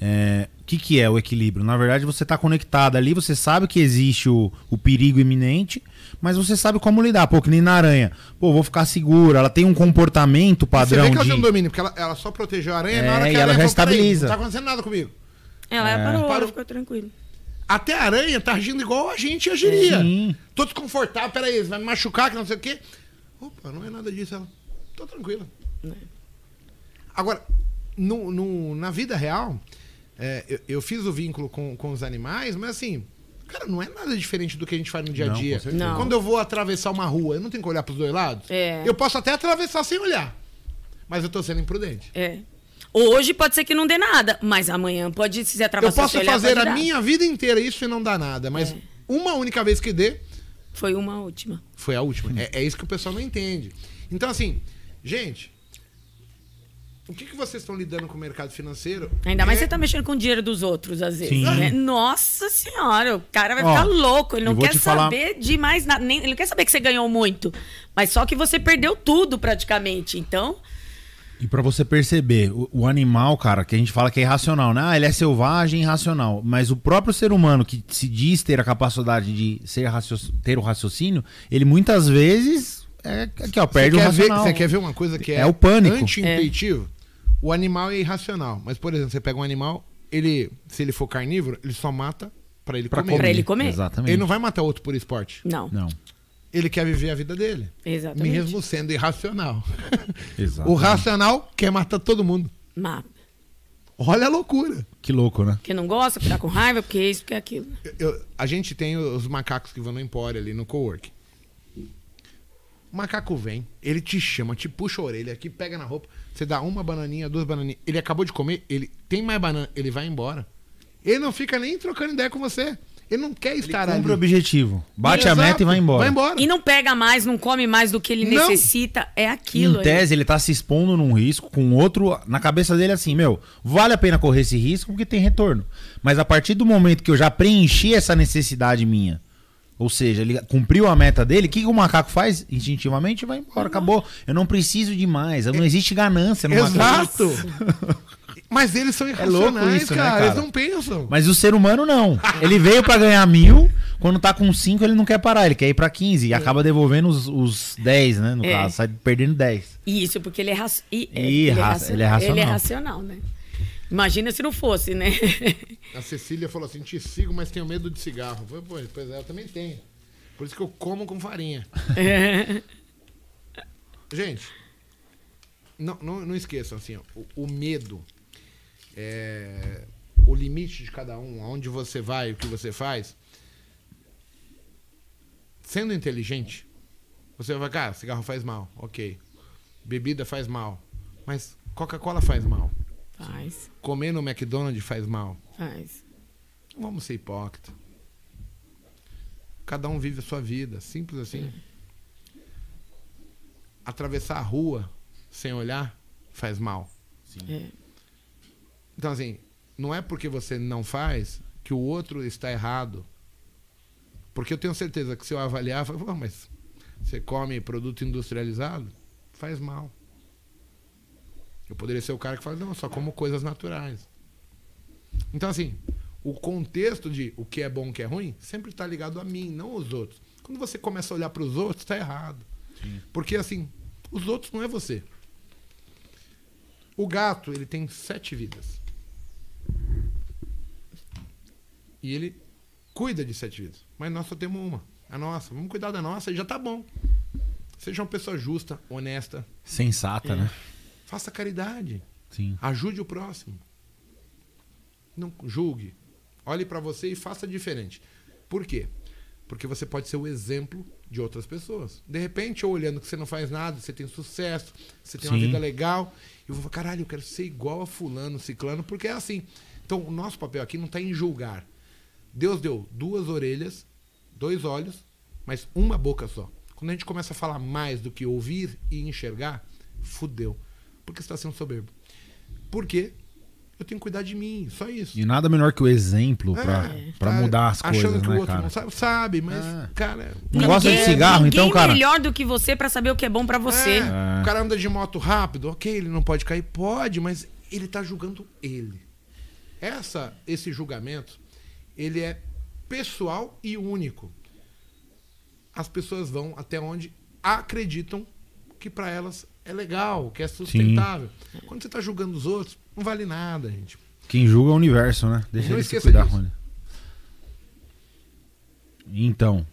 é, o que, que é o equilíbrio? Na verdade, você tá conectado ali, você sabe que existe o, o perigo iminente, mas você sabe como lidar. Pô, que nem na aranha. Pô, vou ficar seguro. Ela tem um comportamento Você padrão vê que ela de. tem um domínio, porque ela, ela só protegeu a aranha É, na hora que e a ela aranha já falou, "Peraí, estabiliza." Não tá acontecendo nada comigo. Ela É. parou, Parou. ela ficou tranquila. Até a aranha tá agindo igual a gente agiria. Sim. Tô desconfortável, peraí, você vai me machucar, que não sei o quê. Opa, não é nada disso. Ela, tô tranquila. Agora, no, no- na vida real, é, eu, eu fiz o vínculo com, com os animais, mas assim, cara, não é nada diferente do que a gente faz no dia a dia. Não. Quando eu vou atravessar uma rua, eu não tenho que olhar pros dois lados? É. Eu posso até atravessar sem olhar. Mas eu tô sendo imprudente. É. Hoje pode ser que não dê nada, mas amanhã pode se Eu atravessar posso se olhar, fazer a dar. minha vida inteira isso e não dá nada. Mas uma única vez que dê, Foi uma última. Foi a última. É, é isso que o pessoal não entende. Então, assim, gente, o que, que vocês estão lidando com o mercado financeiro? Ainda mais é- você tá mexendo com o dinheiro dos outros, às vezes. Sim. né? Nossa senhora, o cara vai Ó, ficar louco. Ele não quer falar- saber de mais nada. Nem, ele não quer saber que você ganhou muito. Mas só que você perdeu tudo praticamente. Então, E pra você perceber, o, o animal, cara, que a gente fala que é irracional, né? Ah, ele é selvagem e irracional. Mas o próprio ser humano que se diz ter a capacidade de ser ter o raciocínio, ele muitas vezes é aqui, ó, Você perde o quer, ver, racional. você quer ver uma coisa que é, É o pânico. anti-intuitivo? O animal é irracional. Mas, por exemplo, você pega um animal, ele, se ele for carnívoro, ele só mata pra ele Pra comer. Pra ele comer. Exatamente. Ele não vai matar outro por esporte. não. Não. Ele quer viver a vida dele. Exatamente. Mesmo sendo irracional. [laughs] Exatamente. o racional quer matar todo mundo. Mata. Olha a loucura. Que louco, né? Porque não gosta, porque tá com raiva, porque é isso, porque é aquilo. Eu- a gente tem os macacos que vão no Empório ali no cowork. O macaco vem, ele te chama, te puxa a orelha aqui, pega na roupa, você dá uma bananinha, duas bananinhas. Ele acabou de comer, ele tem mais banana, ele vai embora. Ele não fica nem trocando ideia com você. Ele não quer estar ali. Cumpre o objetivo. Bate a Exato. meta e vai embora. Vai embora. E não pega mais, não come mais do que ele Não. necessita. É aquilo. Em tese, ele tá se expondo num risco com outro. Na cabeça dele, assim, meu, vale a pena correr esse risco porque tem retorno. Mas a partir do momento que eu já preenchi essa necessidade minha, ou seja, ele cumpriu a meta dele, o que, que o macaco faz? Instintivamente vai embora, acabou. Eu não preciso de mais. Não existe ganância no macaco. Exato. [laughs] Mas eles são É louco irracionais, isso, né, cara. cara? Eles não pensam. Mas o ser humano não. Ele veio pra ganhar mil, quando tá com cinco ele não quer parar, ele quer ir pra 15 e acaba devolvendo os, os 10, né? No É. caso, sai perdendo 10. Isso, porque ele é, raci... e- é, ele, é ele é racional. Ele é racional, né? Imagina se não fosse, né? A Cecília falou assim: te sigo, mas tenho medo de cigarro. Eu falei, Pô, pois é, eu também tenho. Por isso que eu como com farinha. [laughs] Gente, não, não, não esqueçam assim, ó, o, o medo. É, o limite de cada um, aonde você vai, o que você faz, sendo inteligente, você vai, cara, cigarro faz mal, ok. Bebida faz mal. Mas Coca-Cola faz mal. Faz, Comer no McDonald's faz mal. faz. Não vamos ser hipócritas. Cada um vive a sua vida, simples assim. Atravessar a rua sem olhar faz mal. É. Então, assim, não é porque você não faz que o outro está errado. Porque eu tenho certeza que se eu avaliar, eu falo, "Pô, mas você come produto industrializado, faz mal. Eu poderia ser o cara que fala, não, eu só como coisas naturais. Então, assim, o contexto de o que é bom e o que é ruim sempre está ligado a mim, não aos outros. Quando você começa a olhar para os outros, está errado. Porque, assim, os outros não é você. O gato, ele tem sete vidas. E ele cuida de sete vidas. Mas nós só temos uma. A nossa. Vamos cuidar da nossa e já tá bom. Seja uma pessoa justa, honesta. Sensata, né? Faça caridade. Sim. Ajude o próximo. Não julgue. Olhe para você e faça diferente. Por quê? Porque você pode ser o exemplo de outras pessoas. De repente, eu olhando que você não faz nada, você tem sucesso, você tem uma Sim. vida legal, eu vou falar, caralho, eu quero ser igual a fulano, ciclano, porque é assim. Então, o nosso papel aqui não está em julgar. Deus deu duas orelhas, dois olhos, mas uma boca só. Quando a gente começa a falar mais do que ouvir e enxergar, fudeu. Porque você está sendo soberbo. Por quê? Eu tenho que cuidar de mim, só isso. E nada melhor que o exemplo pra, É, pra tá mudar as achando coisas, que o né, outro cara? não sabe, sabe, mas, É. cara. o Não gosta de Ninguém- cigarro, então, cara? melhor do que você pra saber o que é bom pra você. É, É. O cara anda de moto rápido, ok, ele não pode cair, pode, mas ele tá julgando ele. Essa, esse julgamento, ele é pessoal e único. As pessoas vão até onde acreditam que pra elas é legal, que é sustentável. Quando você tá julgando os outros, não vale nada, gente. Quem julga é o universo, né? Deixa Não ele se cuidar, disso. Rony. Então,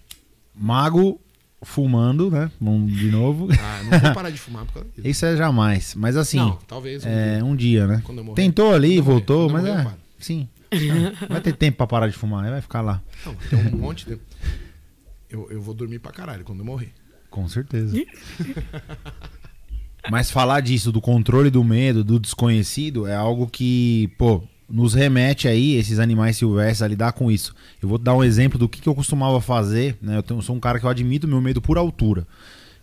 mago fumando, né? Vamos de novo. Ah, não vou parar de fumar por causa disso. Isso é jamais. Mas assim, Não, talvez um é dia. um dia, né? Morrer. Tentou ali, morrer. voltou, mas morrer, é. Sim. Ah, [laughs] Vai ter tempo pra parar de fumar, aí vai ficar lá. Não, tem um monte de. Eu, eu vou dormir pra caralho quando eu morrer. Com certeza. Mas falar disso, do controle do medo, do desconhecido, é algo que, pô, nos remete aí, esses animais silvestres, a lidar com isso. Eu vou dar um exemplo do que, que eu costumava fazer, né? Eu, tenho- eu sou um cara que eu admito meu medo por altura.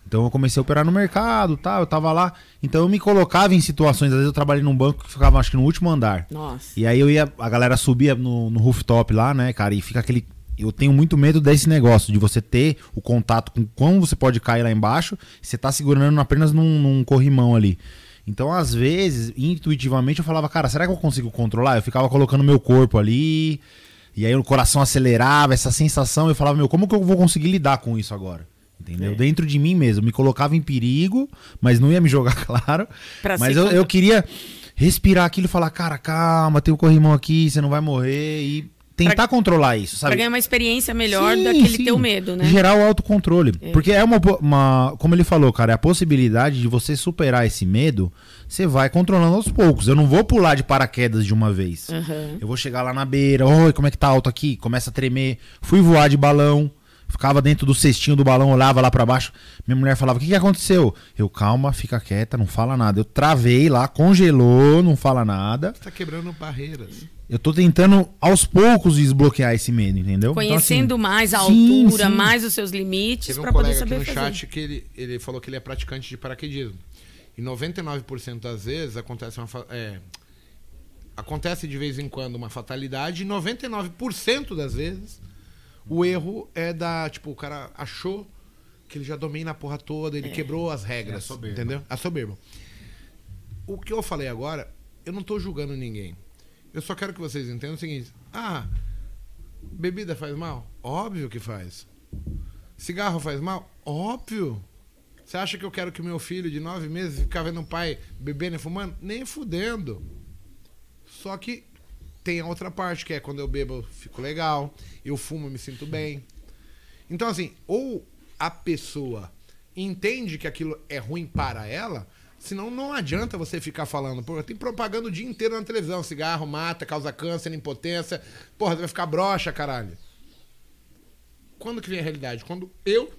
Então eu comecei a operar no mercado, tá? Eu tava lá. Então eu me colocava em situações, às vezes eu trabalhei num banco que ficava, acho que no último andar. Nossa. E aí eu ia, a galera subia no, no rooftop lá, né, cara, e fica aquele. Eu tenho muito medo desse negócio, de você ter o contato com como você pode cair lá embaixo, você tá segurando apenas num, num corrimão ali. Então, às vezes, intuitivamente, eu falava, cara, será que eu consigo controlar? Eu ficava colocando meu corpo ali, e aí o coração acelerava, essa sensação, eu falava, meu, como que eu vou conseguir lidar com isso agora? Entendeu? É. Dentro de mim mesmo, me colocava em perigo, mas não ia me jogar, [laughs] claro. Pra mas eu, contra- eu queria respirar aquilo e falar, cara, calma, tem o corrimão aqui, você não vai morrer. E tentar controlar isso, Pra sabe? ganhar uma experiência melhor Sim, daquele sim. teu medo, né? Gerar o autocontrole. Porque é uma, uma. Como ele falou, cara, é a possibilidade de você superar esse medo, você vai controlando aos poucos. Eu não vou pular de paraquedas de uma vez. Aham. Eu vou chegar lá na beira, oi, como é que tá alto aqui? Começa a tremer. Fui voar de balão. Ficava dentro do cestinho do balão, olhava lá pra baixo. Minha mulher falava: O que, que aconteceu? Eu, calma, fica quieta, não fala nada. Eu travei lá, congelou, não fala nada. Você tá quebrando barreiras. Eu tô tentando aos poucos desbloquear esse medo, entendeu? Então, Conhecendo assim, mais a sim, altura, sim. mais os seus limites, Teve um pra poder colega aqui saber no fazer. chat que ele, ele falou que ele é praticante de paraquedismo. E 99% das vezes acontece uma. É, acontece de vez em quando uma fatalidade, e 99% das vezes o erro é da. Tipo, o cara achou que ele já domina a porra toda, ele quebrou as regras. É a soberba. entendeu? A soberba. O que eu falei agora, eu não tô julgando ninguém. Eu só quero que vocês entendam o seguinte: ah, bebida faz mal? Óbvio que faz. Cigarro faz mal? Óbvio. Você acha que eu quero que meu filho de nove meses ficar vendo o pai bebendo e fumando? Nem fudendo. Só que tem a outra parte, que é quando eu bebo, eu fico legal, eu fumo, eu me sinto bem. Então, assim, ou a pessoa entende que aquilo é ruim para ela, Senão não adianta você ficar falando, pô, tem propaganda o dia inteiro na televisão, cigarro mata, causa câncer, impotência, porra, você vai ficar broxa, caralho. Quando que vem a realidade? Quando eu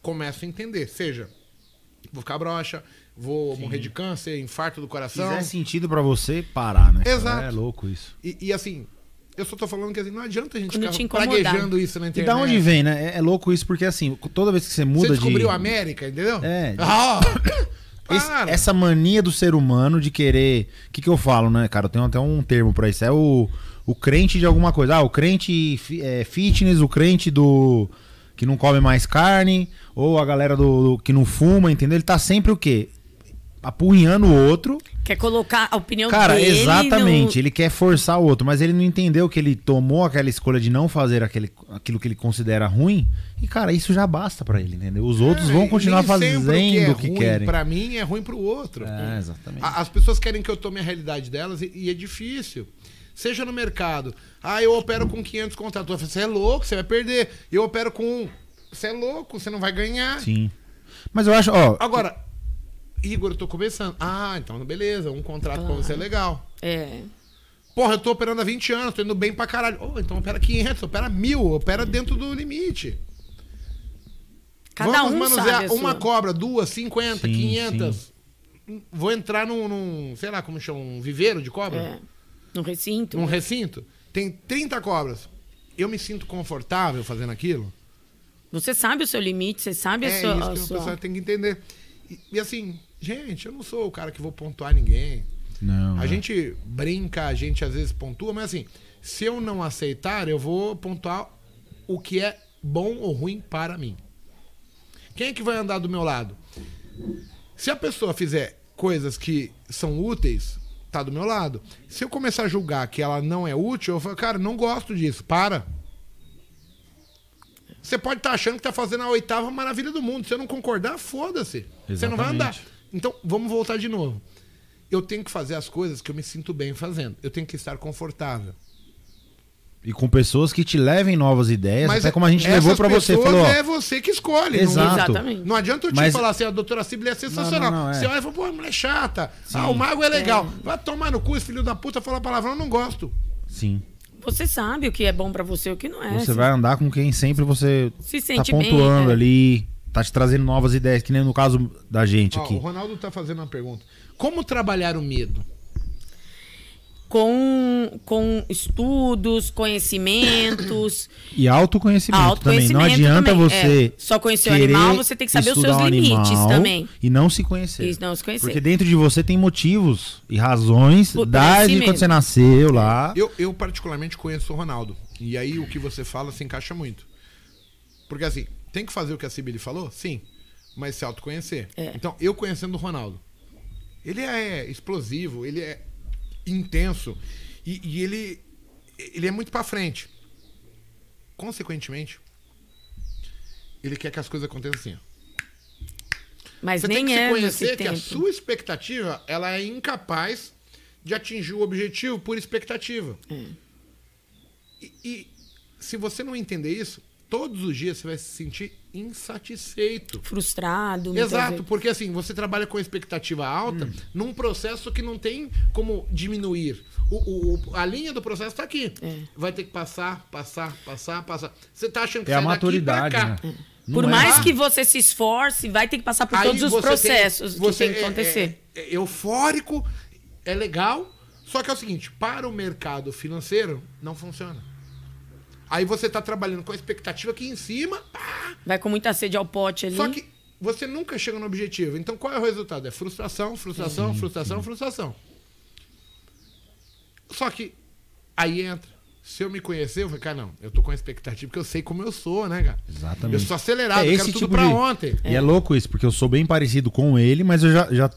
começo a entender, seja, vou ficar broxa, vou morrer de câncer, infarto do coração. Fizer sentido pra você, parar, né? cara? Exato. É louco isso. E, e assim, eu só tô falando que assim, não adianta a gente Quando te ficar praguejando isso na E internet. da onde vem, né? É, é louco isso porque, assim, toda vez que você Você muda descobriu de... a América, entendeu? É. [laughs] Ah, [coughs] Esse- para. essa mania do ser humano de querer. O que, que eu falo, né, cara? Eu tenho até um termo pra isso. É o, o crente de alguma coisa. Ah, o crente fi- é, fitness, o crente do. que não come mais carne, ou a galera do, do- que não fuma, entendeu? Ele tá sempre o quê? Apurrinhando o outro. Quer colocar a opinião Cara, dele exatamente. no- Ele quer forçar o outro, mas ele não entendeu que ele tomou aquela escolha de não fazer aquele, aquilo que ele considera ruim. E, cara, isso já basta pra ele, entendeu? Os outros É, vão continuar fazendo o que, é ruim querem. Pra mim é ruim pro outro. É, exatamente. A- As pessoas querem que eu tome a realidade delas e, e é difícil. Seja no mercado. Ah, eu opero com 500 contratos. Você é louco, você vai perder. Eu opero com um. Você é louco, você não vai ganhar. Sim. Mas eu acho, ó. Agora, Igor, eu tô começando. Ah, então beleza, um contrato pra você é legal. É. Porra, eu tô operando há 20 anos, tô indo bem pra caralho. Oh, então opera 500, opera 1000, opera dentro do limite. Cada Vamos um manusear sabe a uma sua. cobra, duas, 50, Sim, 500. Vou entrar num, num, sei lá como chama, um viveiro de cobra? É. No recinto. Num recinto. Tem 30 cobras. Eu me sinto confortável fazendo aquilo? Você sabe o seu limite, você sabe a é sua. isso a que o sua- pessoal tem que entender. E, e assim, gente, eu não sou o cara que vou pontuar ninguém. Não. A é. gente brinca, a gente às vezes pontua, mas assim, se eu não aceitar, eu vou pontuar o que é bom ou ruim para mim. Quem é que vai andar do meu lado? Se a pessoa fizer coisas que são úteis, tá do meu lado. Se eu começar a julgar que ela não é útil, eu falo, cara, não gosto disso, para. Você pode estar achando que tá fazendo a oitava maravilha do mundo. Se eu não concordar, foda-se. Você não vai andar. Então, vamos voltar de novo. Eu tenho que fazer as coisas que eu me sinto bem fazendo. Eu tenho que estar confortável. E com pessoas que te levem novas ideias, até como a gente levou pra você. Falou, ó, é você que escolhe. Exato. Não, Exatamente. não adianta eu te Mas- falar assim, a doutora Sibila é sensacional. Não, não, não, é. Você olha e fala, pô, a mulher é chata. Ah, o mago é legal. Vai tomar no cu, esse filho da puta, fala palavrão, eu não gosto. sim. Você sabe o que é bom pra você e o que não é. Você vai andar com quem sempre você Se tá sente bem, pontuando é. ali, tá te trazendo novas ideias, que nem no caso da gente Ó, aqui. o Ronaldo tá fazendo uma pergunta. Como trabalhar o medo? Com, com estudos, conhecimentos. [coughs] E autoconhecimento, Autoconhecimento também. Não adianta também, você. é. Só conhecer o animal, você tem que saber os seus um limites animal também. E não se conhecer. E não se conhecer. Porque dentro de você tem motivos e razões Por- desde quando você nasceu lá. Eu, eu particularmente conheço o Ronaldo. E aí o que você fala se encaixa muito. Porque assim, tem que fazer o que a Sibili falou? Sim. Mas se autoconhecer. É. Então, eu conhecendo o Ronaldo. Ele é explosivo, ele é intenso. E, e ele, ele é muito pra frente. Consequentemente, ele quer que as coisas aconteçam assim. ó. Mas Você nem tem que se é conhecer que tempo. a sua expectativa ela é incapaz de atingir o objetivo por expectativa. É. E, e se você não entender isso, todos os dias você vai se sentir insatisfeito. Frustrado. Exato, vezes. porque assim, você trabalha com expectativa alta Hum. num processo que não tem como diminuir. O, o- o- a linha do processo está aqui. É. Vai ter que passar, passar, passar, passar. Você tá achando que É a sai daqui pra maturidade, cá. né? Não Por é. mais Ah. que você se esforce, vai ter que passar por Aí todos os você processos tem- que você tem que é- acontecer. É, é eufórico, é legal, só que é o seguinte, para o mercado financeiro, não funciona. Aí você tá trabalhando com a expectativa aqui em cima, pá, Vai com muita sede ao pote ali. só que você nunca chega no objetivo. Então qual é o resultado? É frustração, frustração, frustração, frustração. Só que aí entra. Se eu me conhecer, eu falei, cara, não, eu tô com a expectativa porque eu sei como eu sou, né, cara? Exatamente. Eu sou acelerado, É eu esse quero tudo tipo pra de- ontem. E é louco isso, porque eu sou bem parecido com ele, mas eu já, já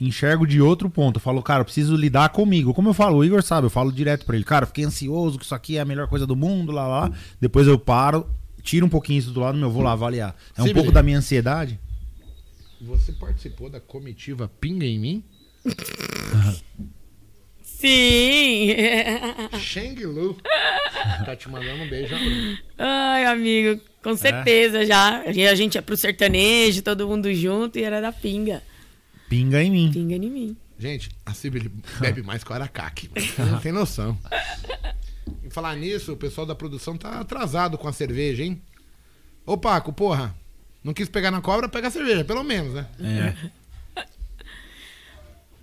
enxergo de outro ponto. Eu falo, cara, eu preciso lidar comigo. Como eu falo, o Igor sabe, eu falo direto pra ele, cara, fiquei ansioso, que isso aqui é a melhor coisa do mundo, lá, lá. Depois eu paro, tiro um pouquinho isso do lado, meu, vou lá avaliar. É um Sim, pouco Billy. da minha ansiedade. Você participou da comitiva Pinga em mim? [laughs] Sim! [laughs] Shang Lu. Tá te mandando um beijo. Ai, amigo, É. com certeza já. E a gente é pro sertanejo, todo mundo junto e era da pinga. Pinga em mim. Pinga em mim. Gente, a Cibele [laughs] bebe mais que o Aracaque. Não tem noção. [laughs] Em falar nisso, o pessoal da produção tá atrasado com a cerveja, hein? Ô, Paco, porra. Não quis pegar na cobra, pega a cerveja, pelo menos, né? É.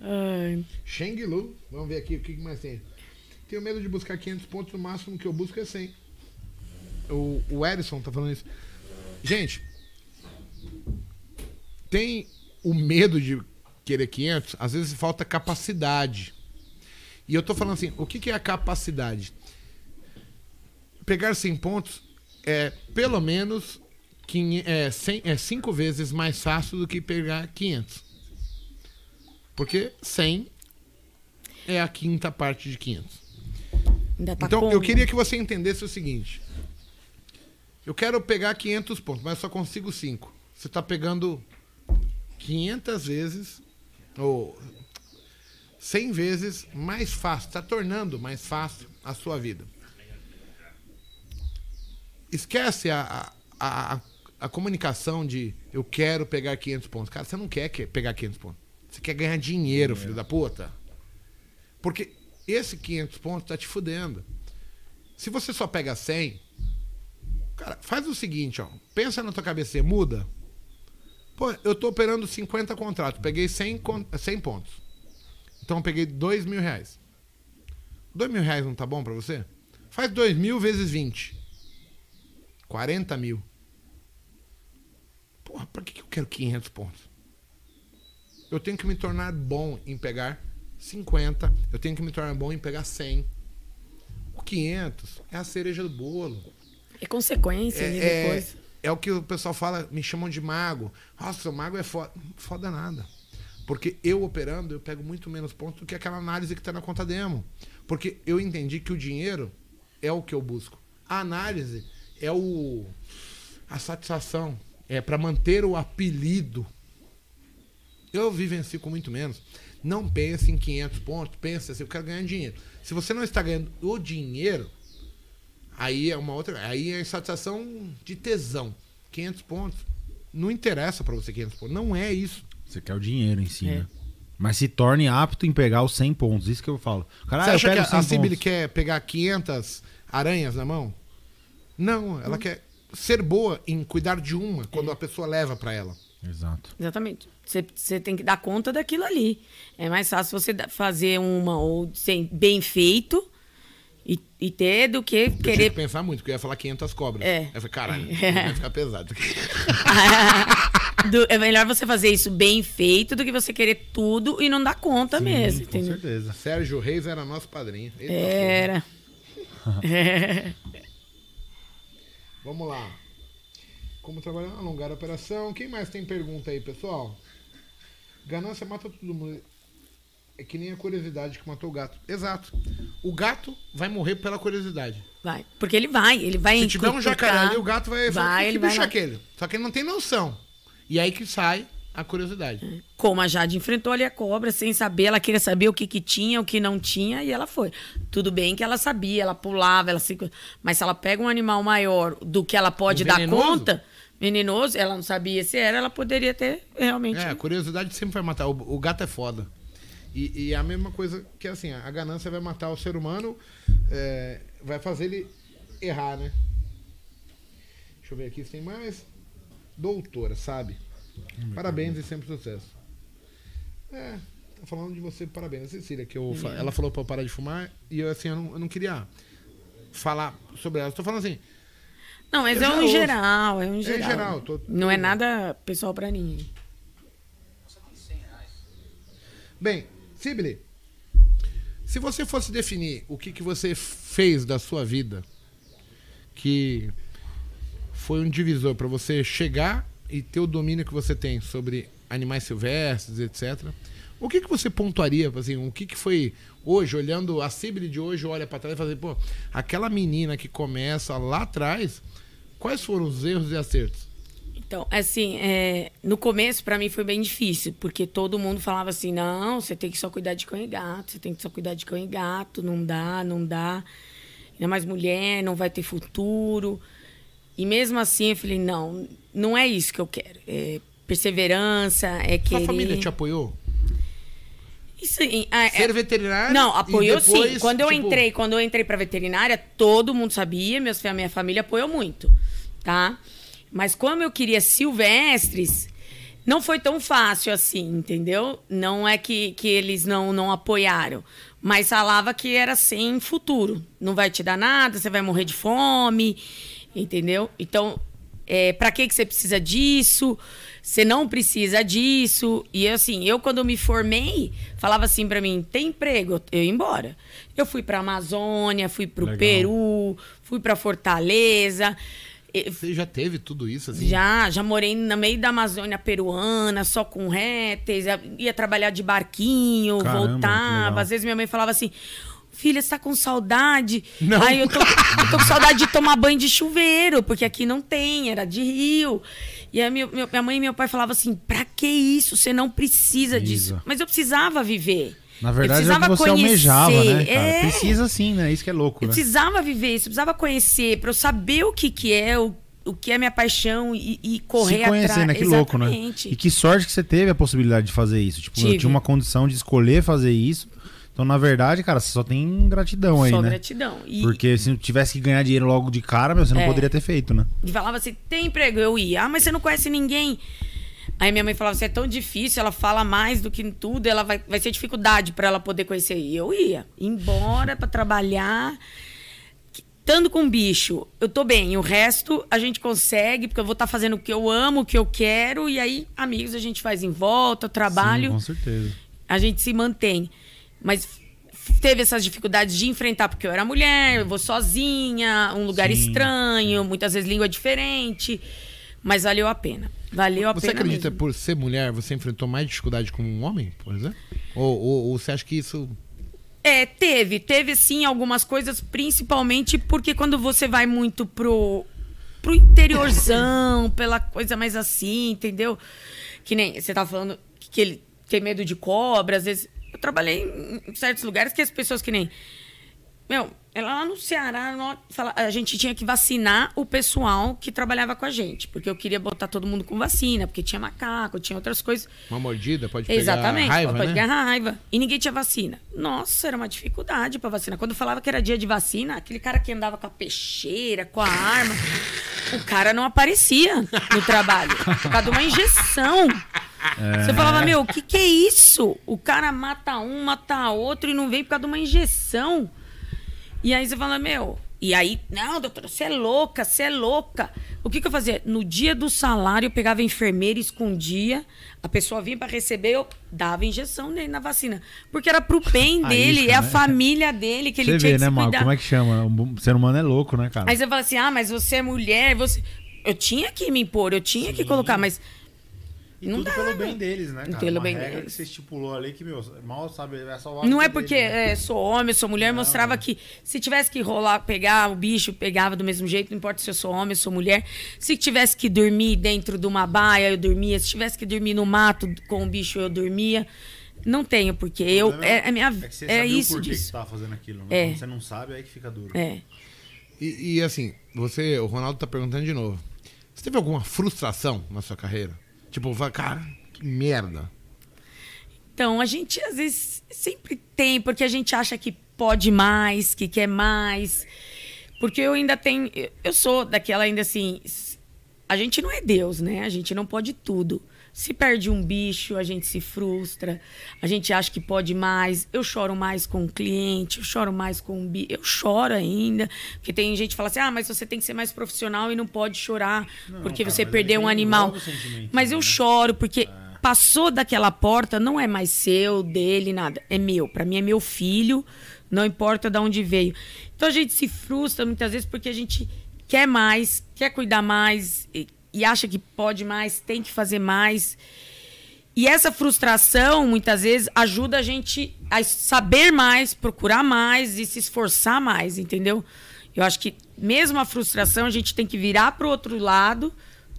[laughs] Ai, Sheng Lu. Vamos ver aqui o que que mais tem. Tenho medo de buscar 500 pontos, o máximo que eu busco é 100. O, o Edson tá falando isso. Gente, tem o medo de querer 500, às vezes falta capacidade. E eu tô falando assim, o que, que é a capacidade? Pegar 100 pontos é pelo menos 500, é, 100, é cinco vezes mais fácil do que pegar 500. Porque 100 é a quinta parte de 500. ainda tá Então, com... eu queria que você entendesse o seguinte. Eu quero pegar 500 pontos, mas só consigo 5. Você está pegando 500 vezes, ou 100 vezes mais fácil, está tornando mais fácil a sua vida. Esquece a, a, a, a comunicação de eu quero pegar 500 pontos. Cara, você não quer que- pegar 500 pontos. Você quer ganhar dinheiro, filho da puta. Porque esse 500 pontos tá te fudendo. Se você só pega 100, cara, faz o seguinte, ó. Pensa na tua cabeça, muda. Pô, eu tô operando 50 contratos, peguei 100, con- 100 pontos. Então eu peguei 2 mil reais. 2 mil reais não tá bom pra você? Faz 2 mil vezes 20. 40 mil. Porra, pra que que eu quero 500 pontos? Eu tenho que me tornar bom em pegar 50. Eu tenho que me tornar bom em pegar 100. O 500 é a cereja do bolo. É consequência É, é, depois. É o que o pessoal fala, me chamam de mago. Nossa, o mago é foda. Foda nada. Porque eu operando, eu pego muito menos pontos do que aquela análise que está na conta demo. Porque eu entendi que o dinheiro é o que eu busco. A análise é o a satisfação, é para manter o apelido. Eu vivencio com muito menos. Não pense em 500 pontos, pense assim, eu quero ganhar dinheiro. Se você não está ganhando o dinheiro, Aí é uma outra. Aí é satisfação de tesão. 500 pontos. Não interessa pra você 500 pontos. Não é isso. Você quer o dinheiro em si, É. né? Mas se torne apto em pegar os 100 pontos. Isso que eu falo. Cara, você eu acha que a, a 100 Sibili pontos. quer pegar 500 aranhas na mão? Não, ela quer ser boa em cuidar de uma quando a pessoa leva pra ela. Exato. Exatamente. Você, você tem que dar conta daquilo ali. É mais fácil você fazer uma ou bem feito e, e ter do que Eu tinha querer que pensar muito, porque eu ia falar 500 cobras. É. Eu falei, caralho, [laughs] vai ficar pesado. [laughs] Do- é melhor você fazer isso bem feito do que você querer tudo e não dar conta mesmo, Com entendeu? certeza. Sérgio Reis era nosso padrinho. Era. É. [laughs] Vamos lá. Como trabalhar alongar a operação. Quem mais tem pergunta aí, pessoal? Ganância mata todo mundo. É que nem a curiosidade que matou o gato. Exato. O gato vai morrer pela curiosidade. Vai. Porque ele vai, ele vai Se tiver um jacaré ali, o gato vai, Vai, que ele bicho vai é lá. aquele? Só que ele não tem noção. E aí que sai a curiosidade. Como a Jade enfrentou ali a cobra sem saber, ela queria saber o que, que tinha, o que não tinha, e ela foi. Tudo bem que ela sabia, ela pulava, ela se... Mas se ela pega um animal maior do que ela pode Um dar conta, venenoso, ela não sabia se era, ela poderia ter realmente. É, a curiosidade sempre vai matar. O, o gato é foda. E, e é a mesma coisa que assim, a ganância vai matar o ser humano, é, vai fazer ele errar, né? Deixa eu ver aqui se tem mais. Doutora, sabe? Parabéns e sempre sucesso. É, tá falando de você, parabéns. A Cecília, que eu, ela falou pra eu parar de fumar e eu assim, eu não, eu não queria falar sobre ela. Eu tô falando assim, Não, mas é um ouço. geral, é um geral. geral, tô- Não é nada pessoal pra ninguém. Bem, Sibili, se você fosse definir o que, que você fez da sua vida que foi um divisor para você chegar e ter o domínio que você tem sobre animais silvestres, etc. O que, que você pontuaria, assim, o que, que foi hoje, olhando a Sibili de hoje, olha para trás e fala assim, pô, aquela menina que começa lá atrás, quais foram os erros e acertos? Então, assim, é, no começo pra mim foi bem difícil, porque todo mundo falava assim: não, você tem que só cuidar de cão e gato, você tem que só cuidar de cão e gato, não dá, não dá. Ainda mais mulher, não vai ter futuro. E mesmo assim eu falei: não, não é isso que eu quero. É, perseverança, é Sua querer. família te apoiou? Isso, ah, é- Ser veterinário? Não, apoiou depois, sim. Quando eu tipo, entrei, quando eu entrei pra veterinária, todo mundo sabia, meus, a minha família apoiou muito, tá? Mas como eu queria silvestres, não foi tão fácil assim, entendeu? Não é que, que eles não, não apoiaram. Mas falava que era sem futuro. Não vai te dar nada, você vai morrer de fome, entendeu? Então, é, para que, que você precisa disso? Você não precisa disso. E assim, eu quando me formei, falava assim pra mim, tem emprego, eu ia embora. Eu fui pra Amazônia, fui pro Legal. Peru, fui pra Fortaleza. Você já teve tudo isso, assim? já, já morei no meio da Amazônia peruana, só com répteis, ia- trabalhar de barquinho, Caramba, voltava. Às vezes minha mãe falava assim: Filha, você tá com saudade? Não. Aí eu tô, eu tô com saudade de tomar banho de chuveiro, porque aqui não tem, era de rio. E aí meu- minha mãe e meu pai falavam assim: pra que isso? Você não precisa disso. Precisa. Mas eu precisava viver. Na Eu verdade, é o que precisava você almejava, né? É. Precisa sim, né? Isso que é louco, Eu né? precisava viver isso, eu precisava conhecer, pra eu saber o que, que é, o, o que é minha paixão e, e correr Se conhecer, atrás. né? Que louco, né? Exatamente. E que sorte que você teve a possibilidade de fazer isso. Tipo, eu Tive. tinha uma condição de escolher fazer isso. Então, na verdade, cara, você só tem gratidão aí, Só né? gratidão. E, Porque se tivesse que ganhar dinheiro logo de cara, meu, você não É. poderia ter feito, né? e falava assim: tem emprego? Eu ia. Ah, mas você não conhece ninguém. Aí minha mãe falava assim: é tão difícil, ela fala mais do que em tudo, ela vai, vai ser dificuldade pra ela poder conhecer. E eu ia. Embora pra trabalhar. Estando com bicho, eu tô bem. O resto a gente consegue, porque eu vou estar fazendo o que eu amo, o que eu quero. E aí, amigos, a gente faz em volta, trabalho. Sim, com certeza. a gente se mantém. Mas teve essas dificuldades de enfrentar, porque eu era mulher, eu vou sozinha, um lugar Sim, estranho, muitas vezes língua diferente. Mas valeu a pena. Valeu a Você pena. acredita, mesmo. por ser mulher, você enfrentou mais dificuldade como um homem, por exemplo? Ou, ou, ou você acha que isso... É, teve. Teve sim algumas coisas, principalmente porque quando você vai muito pro, pro interiorzão, [coughs] pela coisa mais assim, entendeu? Que nem você tava falando que ele tem medo de cobra, às vezes. Eu trabalhei em certos lugares que as pessoas que nem. Meu, lá no Ceará, a gente tinha que vacinar o pessoal que trabalhava com a gente. Porque eu queria botar todo mundo com vacina, porque tinha macaco, tinha outras coisas. Uma mordida pode pegar Exatamente, raiva, pode né? pegar raiva. E ninguém tinha vacina. Nossa, era uma dificuldade pra vacinar. Quando falava que era dia de vacina, aquele cara que andava com a peixeira, com a arma, o cara não aparecia no trabalho. Por causa de uma injeção. Você falava, meu, o que, que é isso? O cara mata um, mata outro e não vem por causa de uma injeção. E aí você fala, meu. E aí, não, doutora, você é louca, você é louca. O que, que eu fazia? No dia do salário, eu pegava a enfermeira, escondia, a pessoa vinha para receber, eu dava injeção nele na vacina. Porque era pro bem dele, isca, é a né? família dele que ele Você tinha vê, que né, se Marco? Como é que chama? O ser humano é louco, né, cara? Aí você fala assim, ah, mas você é mulher, você... Eu tinha que me impor, eu tinha que colocar, mas E não tudo dá, pelo né? bem deles, né, cara? Pelo Uma bem regra deles. que você estipulou ali que, meu, mal sabe, é só Não é porque é, sou homem, sou mulher, mostrava que se tivesse que rolar, pegar o bicho, pegava do mesmo jeito, não importa se eu sou homem, sou mulher. Se tivesse que dormir dentro de uma baia, eu dormia. Se tivesse que dormir no mato com o bicho, eu dormia. Não tenho, porque eu. É, é minha, É, que você é sabia isso porquê que disso. você tava fazendo aquilo. Né? É. Quando você não sabe, aí que fica duro. É. E, e, assim, você, o Ronaldo tá perguntando de novo. Você teve alguma frustração na sua carreira? Tipo, cara, que merda. Então, a gente às vezes sempre tem, porque a gente acha que pode mais, que quer mais. Porque eu ainda tenho. Eu sou daquela ainda assim. A gente não é Deus, né? A gente não pode tudo. Se perde um bicho, a gente se frustra, a gente acha que pode mais. Eu choro mais com o cliente, eu choro mais com o bicho. Eu choro ainda, porque tem gente que fala assim: ah, mas você tem que ser mais profissional e não pode chorar porque cara, você perdeu aí um animal. Mas eu né? choro porque passou daquela porta, não é mais seu, dele, nada. É meu. Para mim é meu filho, não importa de onde veio. Então a gente se frustra muitas vezes porque a gente quer mais, quer cuidar mais e, acha que pode mais, tem que fazer mais. E essa frustração, muitas vezes, ajuda a gente a saber mais, procurar mais e se esforçar mais, entendeu? Eu acho que mesmo a frustração, a gente tem que virar para o outro lado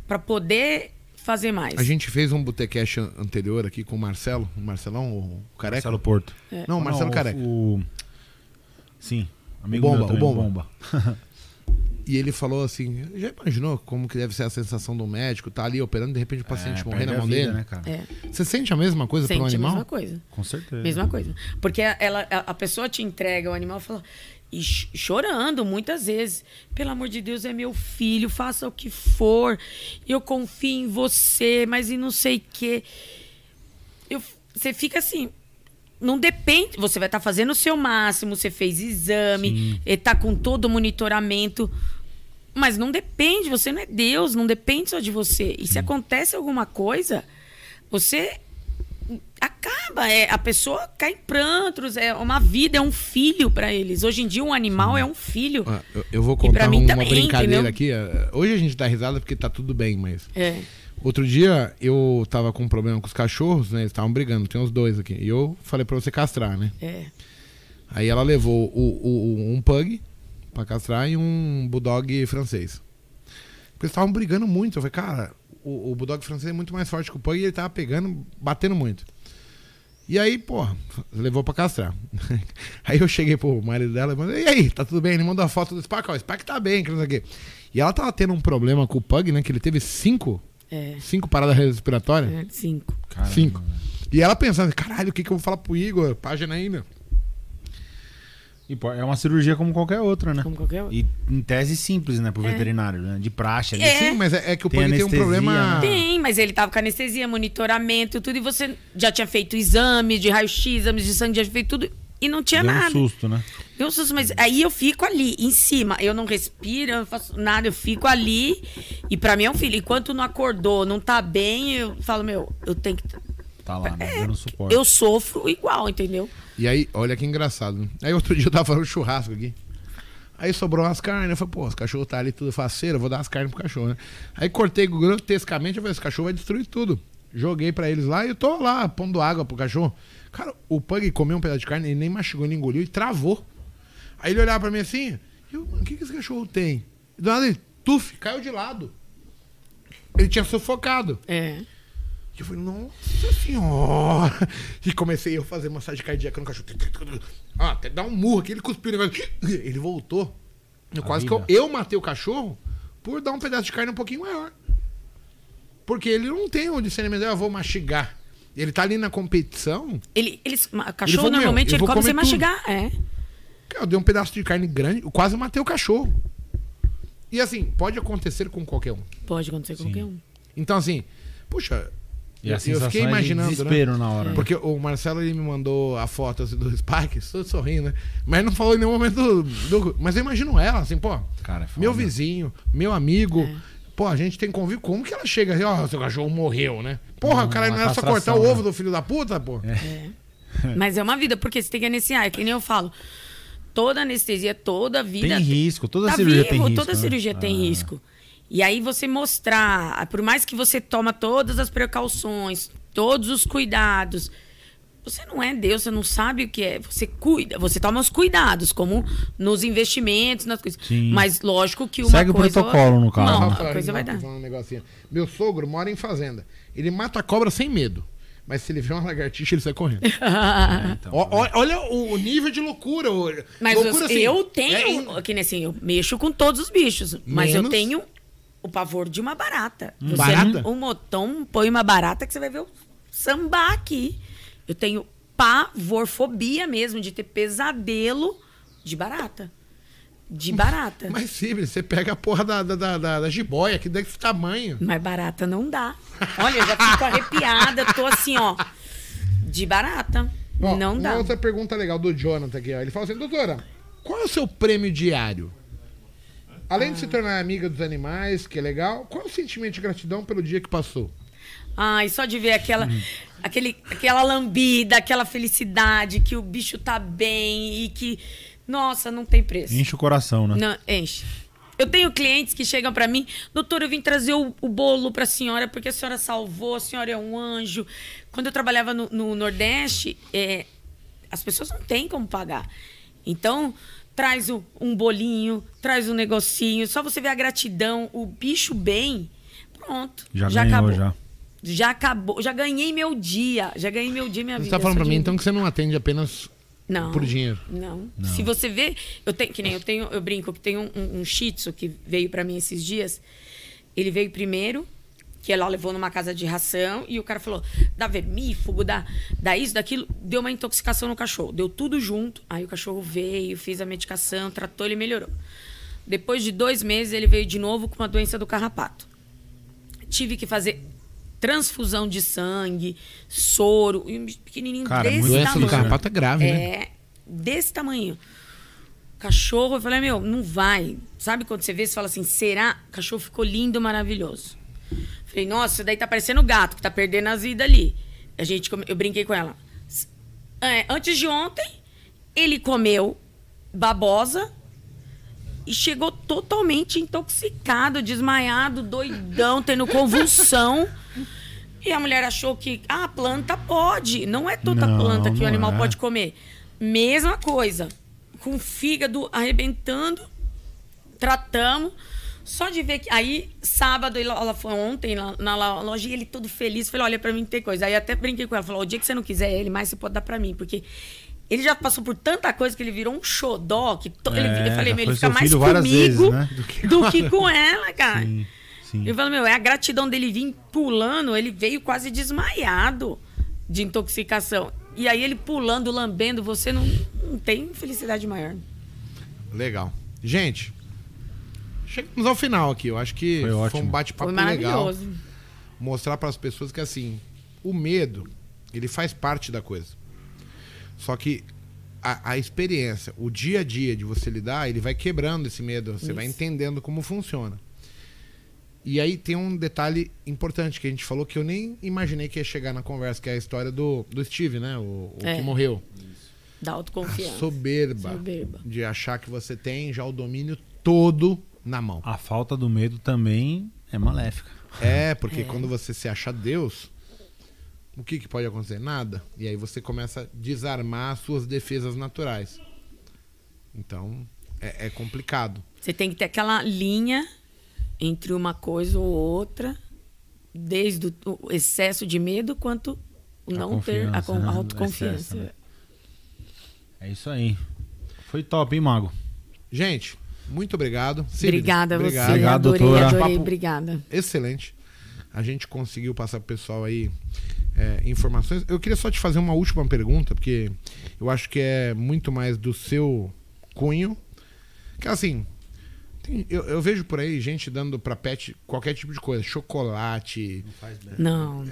para poder fazer mais. A gente fez um Botecast an- anterior aqui com o Marcelo. O Marcelão, o Careca? Marcelo Porto. Não, o Marcelo o- Careca. O... Sim. Amigo Bomba, meu também, o Bomba. [laughs] E ele falou assim: já imaginou como que deve ser a sensação do médico, tá ali operando, de repente o paciente É, morrer na mão vida, dele? né, cara? É. Você sente a mesma coisa para um Sente a animal? mesma coisa. Com certeza. Mesma coisa. Porque ela, a a pessoa te entrega o animal e fala. E ch- chorando muitas vezes. Pelo amor de Deus, é meu filho, faça o que for. Eu confio em você, mas e não sei o quê. Eu, você fica assim. Não depende. Você vai estar fazendo o seu máximo, você fez exame, está com todo o monitoramento. Mas não depende, você não é Deus, não depende só de você. E se acontece alguma coisa, você acaba. É, a pessoa cai em prantos, é uma vida, é um filho para eles. Hoje em dia, um animal é um filho. Ah, eu, eu vou contar uma também, brincadeira entendeu? aqui. eh, Hoje a gente dá risada porque tá tudo bem, mas. É. Outro dia eu tava com um problema com os cachorros, né? Eles estavam brigando, tem uns dois aqui. E eu falei pra você castrar, né? É. Aí ela levou o, o- um pug pra castrar e um bulldog francês. Porque eles estavam brigando muito. Eu falei, cara, o, o bulldog francês é muito mais forte que o pug e ele tava pegando, batendo muito. E aí, pô, levou pra castrar. [laughs] aí eu cheguei pro marido dela e falei, e aí, tá tudo bem? Ele mandou a foto do Spack, ó, o Spack tá bem, que não sei o quê. E ela tava tendo um problema com o pug, né? Que ele teve cinco, É. cinco paradas respiratórias. é, Cinco. Caramba, Cinco. E ela pensando, caralho, o que, que eu vou falar pro Igor? Página ainda. É uma cirurgia como qualquer outra, né? Como qualquer outro. E em tese simples, né, pro veterinário, né? De praxe ali. É. Sim, mas é, é que o Tem pug tem um problema. né? Tem, mas ele tava com anestesia, monitoramento, tudo, e você já tinha feito exames de raio-x, exames de sangue, já tinha feito tudo, e não tinha Deu nada. um susto, né? Deu um susto, mas aí eu fico ali, em cima. Eu não respiro, eu não faço nada, eu fico ali. E pra mim é um filho. Enquanto não acordou, não tá bem, eu falo, meu, eu tenho que. Tá lá, né? Dando suporte. Eu sofro igual, entendeu? E aí, olha que engraçado. né? Aí outro [laughs] dia eu tava fazendo churrasco aqui. Aí sobrou umas carnes. Eu falei, pô, os cachorros tá ali tudo faceiro, eu vou dar as carnes pro cachorro, né? Aí cortei grotescamente, eu falei, esse cachorro vai destruir tudo. Joguei pra eles lá e eu tô lá pondo água pro cachorro. Cara, o Pug comeu um pedaço de carne, ele nem mastigou, nem engoliu e travou. Aí ele olhava pra mim assim, eu, o que que esse cachorro tem? E do nada ele, tuf, caiu de lado. Ele tinha sufocado. É. Eu falei, nossa senhora. E comecei eu a fazer massagem cardíaca no cachorro. Ah, até dar um murro aqui, ele cuspiu o negócio. Ele voltou. Eu quase que eu, eu matei o cachorro por dar um pedaço de carne um pouquinho maior. Porque ele não tem o discernimento, eu vou mastigar. Ele tá ali na competição. Ele, Ele cachorro falou, meu, normalmente ele come sem tudo. mastigar. É. Eu dei um pedaço de carne grande, eu quase matei o cachorro. E assim, pode acontecer com qualquer um. Pode acontecer com qualquer um. Então, assim, puxa, E a eu sensação fiquei é de imaginando. né? desespero na hora. né? Porque o Marcelo ele me mandou a foto assim, do Spike, todo sorrindo, né? Mas não falou em nenhum momento do, do- Mas eu imagino ela, assim, pô. Cara, é meu vizinho, meu amigo. Pô, a gente tem convívio. Como que ela chega assim, ó, seu cachorro morreu, né? Porra, Não, o cara não era só cortar o ovo né? do filho da puta, pô. Mas é uma vida, porque você tem que anestesiar. É que nem eu falo. Toda anestesia, toda vida. Tem risco, toda tá cirurgia vivo, tem risco. Toda né? cirurgia tem Ah. risco. E aí você mostrar, por mais que você toma todas as precauções, todos os cuidados, você não é Deus, você não sabe o que é. Você cuida, você toma os cuidados, como nos investimentos, nas coisas. Sim. Mas lógico que uma Segue o coisa... protocolo, no caso, Não, né? a coisa vai dar. Um negocinho. Meu sogro mora em fazenda. Ele mata a cobra sem medo. Mas se ele vê uma lagartixa, ele sai correndo. É, [laughs] então, Ó, ó- olha o nível de loucura. o- Mas loucura, eu, assim, eu é tenho, in- que nem assim, eu mexo com todos os bichos, mas eu tenho o pavor de uma barata. Você, Barata? Um motão põe uma barata que você vai ver o sambar aqui. Eu tenho pavorfobia mesmo de ter pesadelo de barata. De barata. [laughs] Mas simples, você pega a porra da, da, da, da, da jiboia, que desse tamanho. Mas barata não dá. Olha, eu já fico arrepiada, tô assim, ó. De barata. Ó, não uma dá. outra pergunta legal do Jonathan aqui, ó. Ele fala assim, doutora, qual é o seu prêmio diário? Além de se tornar amiga dos animais, que é legal, qual é o sentimento de gratidão pelo dia que passou? Ai, só de ver aquela, Hum. aquele, aquela lambida, aquela felicidade, que o bicho tá bem e que. Nossa, não tem preço. Enche o coração, né? Não, enche. Eu tenho clientes que chegam pra mim, doutor, eu vim trazer o, o bolo pra senhora porque a senhora salvou, a senhora é um anjo. Quando eu trabalhava no, no Nordeste, é, as pessoas não têm como pagar. Então, traz o- um bolinho, traz um negocinho, só você ver a gratidão, o bicho bem, pronto. Já ganhou, acabou. já. Já acabou, já ganhei meu dia, já ganhei meu dia, minha Você vida. tá falando pra mim, então, que você não atende apenas Não. Por dinheiro. Não. Se você vê, eu tenho que nem eu tenho, eu brinco que tem um, um, um Shih Tzu que veio pra mim esses dias. Ele veio primeiro, que ela levou numa casa de ração e o cara falou: dá vermífugo, dá, dá isso, daquilo. Deu uma intoxicação no cachorro. Deu tudo junto. Aí o cachorro veio, fez a medicação, tratou, ele melhorou. Depois de dois meses, ele veio de novo com uma doença do carrapato. Tive que fazer transfusão de sangue, soro, e um pequenininho Cara, desse Doença tamanho. do carrapato é grave, né? É, desse tamanho. Cachorro, eu falei, meu, não vai. Sabe quando você vê, você fala assim, será? O cachorro ficou lindo, maravilhoso. Falei, nossa, isso daí tá parecendo gato, que tá perdendo as vidas ali. A gente, eu brinquei com ela. É, antes de ontem, ele comeu babosa e chegou totalmente intoxicado, desmaiado, doidão, tendo convulsão. [laughs] E a mulher achou que ah, a planta pode. Não é toda Não, planta que o animal é. pode comer. Mesma coisa. Com o fígado arrebentando, tratamos. Só de ver que. Aí, sábado, ela ela foi ontem lá na loja e ele todo feliz. Falei, olha, pra mim tem coisa. Aí até brinquei com ela. Falou, o dia que você não quiser ele mais, você pode dar pra mim. Porque ele já passou por tanta coisa que ele virou um xodó. Que to- ele, É, eu falei, meu, ele fica mais comigo vezes, né? do, [laughs] Do que que com ela, cara. Sim, sim. Eu falo, meu, é a gratidão dele vir pulando, ele veio quase desmaiado de intoxicação. E aí ele pulando, lambendo, você não, não tem felicidade maior. Legal. Gente, chegamos ao final aqui. Eu acho que Foi foi, um bate-papo legal. maravilhoso. Mostrar para as pessoas que, assim, o medo, ele faz parte da coisa. Só que a, a experiência, o dia a dia de você lidar, ele vai quebrando esse medo. Você vai Isso. entendendo como funciona. E aí tem um detalhe importante que a gente falou que eu nem imaginei que ia chegar na conversa, que é a história do, do Steve, né? O, o É. que morreu. Da A autoconfiança. soberba, Soberba. de achar que você tem já o domínio todo na mão. A falta do medo também é maléfica. É, porque quando você se acha Deus, o que, que pode acontecer? Nada. E aí você começa a desarmar as suas defesas naturais. Então, é, é complicado. Você tem que ter aquela linha entre uma coisa ou outra, desde o excesso de medo quanto o A não ter a, né? a O autoconfiança. excesso, né? É isso aí. Foi top, hein, Mago? Gente, muito obrigado. Obrigada a você, obrigado. Adorei, doutora. adorei, obrigada. Excelente. A gente conseguiu passar pro pessoal aí é, informações. Eu queria só te fazer uma última pergunta, porque eu acho que é muito mais do seu cunho. Que assim, tem- eu, eu vejo por aí gente dando pra pet qualquer tipo de coisa, chocolate. Não. O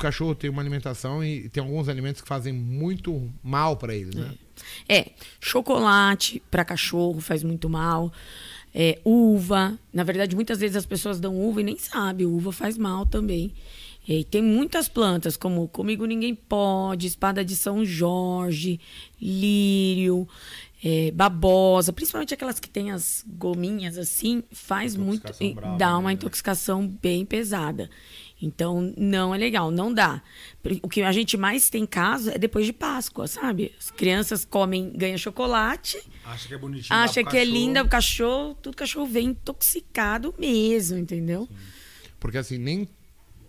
cachorro tem uma alimentação e tem alguns alimentos que fazem muito mal pra eles, né? É, chocolate para cachorro faz muito mal. É, uva. Na verdade, muitas vezes as pessoas dão uva e nem sabem. Uva faz mal também. E tem muitas plantas, como Comigo Ninguém Pode, Espada de São Jorge, Lírio, é, Babosa, principalmente aquelas que tem as gominhas assim, faz muito. E brava, dá né? uma intoxicação bem pesada. Então, não é legal, não dá. O que a gente mais tem caso é depois de Páscoa, sabe? As crianças comem, ganham chocolate, Acha que é bonitinho. acha que é linda o cachorro, tudo cachorro vem intoxicado mesmo, entendeu? Porque assim, nem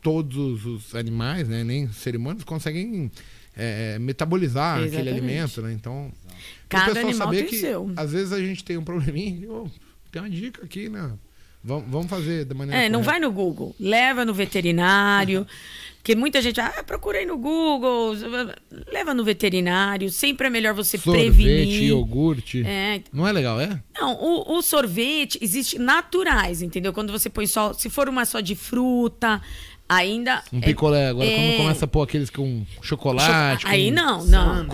todos os animais, né, nem os seres humanos conseguem é, metabolizar aquele Exatamente. alimento, né? Então, Cada animal saber tem que seu. às vezes a gente tem um probleminha, ô, tem uma dica aqui, né? Vamos, fazer da maneira É, não correta. vai no Google, leva no veterinário. Porque muita gente, ah, procurei no Google, leva no veterinário. Sempre é melhor você Sorvete, prevenir. iogurte. É, Não é legal, é? Não, o, o sorvete existe naturais, entendeu? Quando você põe só. Se for uma só de fruta, ainda. Um é- picolé. Agora, é- quando começa a pôr aqueles com chocolate. Aí com não, não.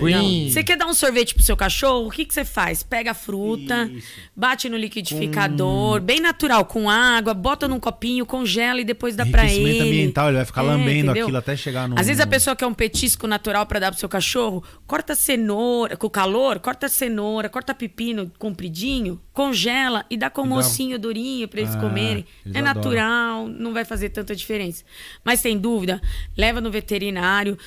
Você quer dar um sorvete pro seu cachorro? O que, que você faz? Pega a fruta, bate no liquidificador, bem natural, com água, bota num copinho, congela e depois dá pra ele. Ambiental, ele vai ficar lambendo entendeu? aquilo até chegar no- Às vezes a pessoa quer um petisco natural pra dar pro seu cachorro, corta cenoura, com calor, corta cenoura, corta pepino compridinho, congela e dá com dá- mocinho durinho pra eles Ah, comerem. eles é adoram. natural, não vai fazer tanta diferença. Mas tem dúvida, leva no veterinário.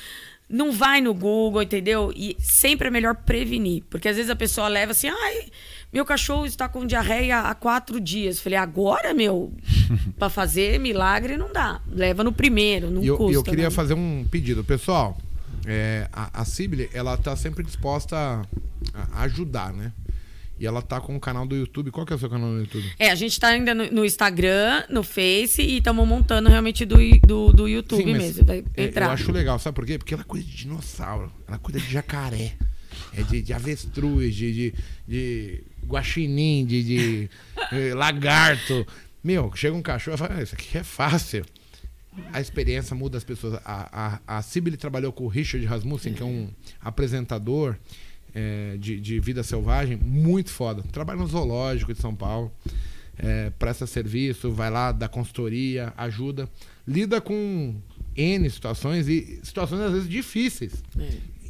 Não vai no Google, entendeu? E sempre é melhor prevenir. Porque às vezes a pessoa leva assim, ai, meu cachorro está com diarreia há quatro dias. Falei, agora, meu, [laughs] pra fazer milagre não dá. Leva no primeiro, não E eu, custa. eu queria né? fazer um pedido. Pessoal, é, a, a ela tá sempre disposta a, a ajudar, né? E ela tá com o canal do YouTube. Qual que é o seu canal no YouTube? É, a gente tá ainda no, no Instagram, no Face e estamos montando realmente do, do, do YouTube Sim, mesmo. Vai é, entrar. eu acho legal, sabe por quê? Porque ela cuida de dinossauro, ela cuida de jacaré, é de, de avestruz, de, de, de guaxinim, de, de eh, lagarto. Meu, chega um cachorro e fala, "Ah, isso aqui é fácil. A experiência muda as pessoas. A, a, a Sibylle trabalhou com o Richard Rasmussen, que é um apresentador eh, de, de vida selvagem, muito foda. Trabalha no zoológico de São Paulo, eh, presta serviço, vai lá, dá consultoria, ajuda. Lida com N situações e situações às vezes difíceis,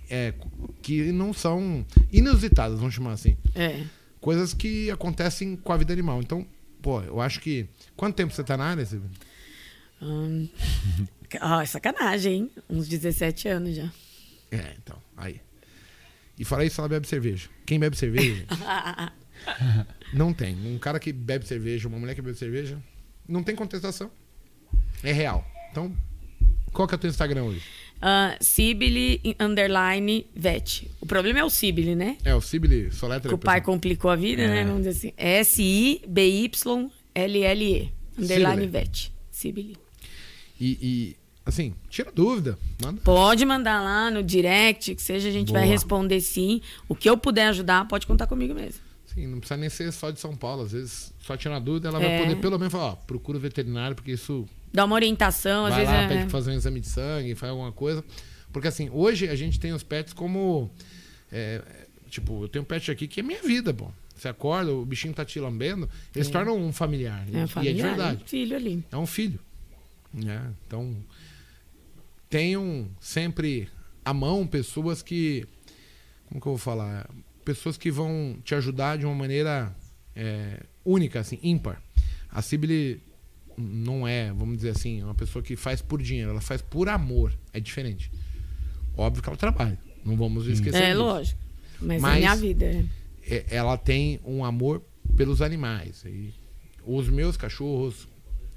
eh, que não são inusitadas, vamos chamar assim É. coisas que acontecem com a vida animal. Então, pô, eu acho que. Quanto tempo você tá na área, Silvio? Hum, [laughs] ah, sacanagem, hein? Uns 17 anos já. É, então, aí. E fora isso, ela bebe cerveja. Quem bebe cerveja, [laughs] não tem. Um cara que bebe cerveja, uma mulher que bebe cerveja, não tem contestação. É real. Então, qual que é o teu Instagram hoje? Sibylle underline vet. O problema é o Sibylle, né? É o Sibylle Soletra. Que o pai complicou a vida, né? Vamos dizer assim. S-I-B-Y-L-L-E. Underline Sibylle. vet. Sibylle. E, e, assim, tira dúvida. Manda. Pode mandar lá no direct, que seja, a gente vai Boa. responder sim. O que eu puder ajudar, pode contar comigo mesmo. Sim, não precisa nem ser só de São Paulo. Às vezes, só tirar dúvida, ela É. vai poder pelo menos falar, ó, procura o veterinário, porque isso Dá uma orientação, às vai vezes lá, é. pede pra fazer um exame de sangue, faz alguma coisa. Porque assim, hoje a gente tem os pets como. é, tipo, eu tenho um pet aqui que é minha vida, pô. Você acorda, o bichinho tá te lambendo, eles tornam um familiar. É, e- um familiar, E é de verdade. um filho ali. É um filho. né? Então, tenham sempre à mão pessoas que. Como que eu vou falar? Pessoas que vão te ajudar de uma maneira é, única, assim, ímpar. A Sibylle não é, vamos dizer assim, uma pessoa que faz por dinheiro, ela faz por amor. É diferente. Óbvio que ela trabalha. Não vamos esquecer É, disso. lógico. Mas, Mas- é minha vida. é. É, ela tem um amor pelos animais. E os meus cachorros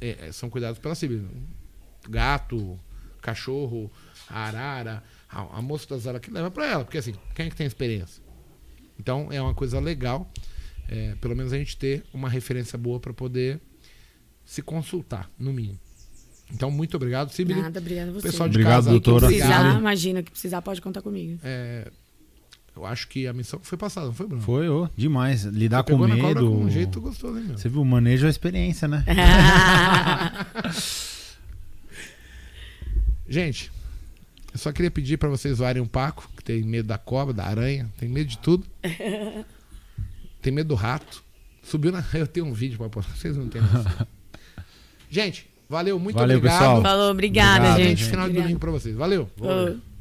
é, é, são cuidados pela Sibylle. Gato, cachorro, arara, a, a moça das aras que leva pra ela, porque assim, quem é que tem experiência? Então é uma coisa legal, é, pelo menos a gente ter uma referência boa para poder se consultar, no mínimo. Então, muito obrigado, Sibylle. Nada, obrigada a você. Pessoal de Obrigado, casa, doutora. Se precisar, obrigado. imagina que precisar, pode contar comigo. É, eu acho que a missão foi passada, não foi, Bruno? Foi, ô, demais. Lidar Você com pegou na cobra medo. com um jeito gostoso, hein, meu? Você viu, o manejo é a experiência, né? [laughs] [laughs] Gente, eu só queria pedir pra vocês zoarem um Paco, que tem medo da cobra, da aranha, tem medo de tudo. [laughs] tem medo do rato. Subiu na. [laughs] Eu tenho um vídeo pra pôr, vocês não têm noção. [laughs] Gente, valeu, muito Valeu, obrigado. pessoal. Falou, obrigada, Obrigado, gente. Final de domingo pra vocês. Valeu. É.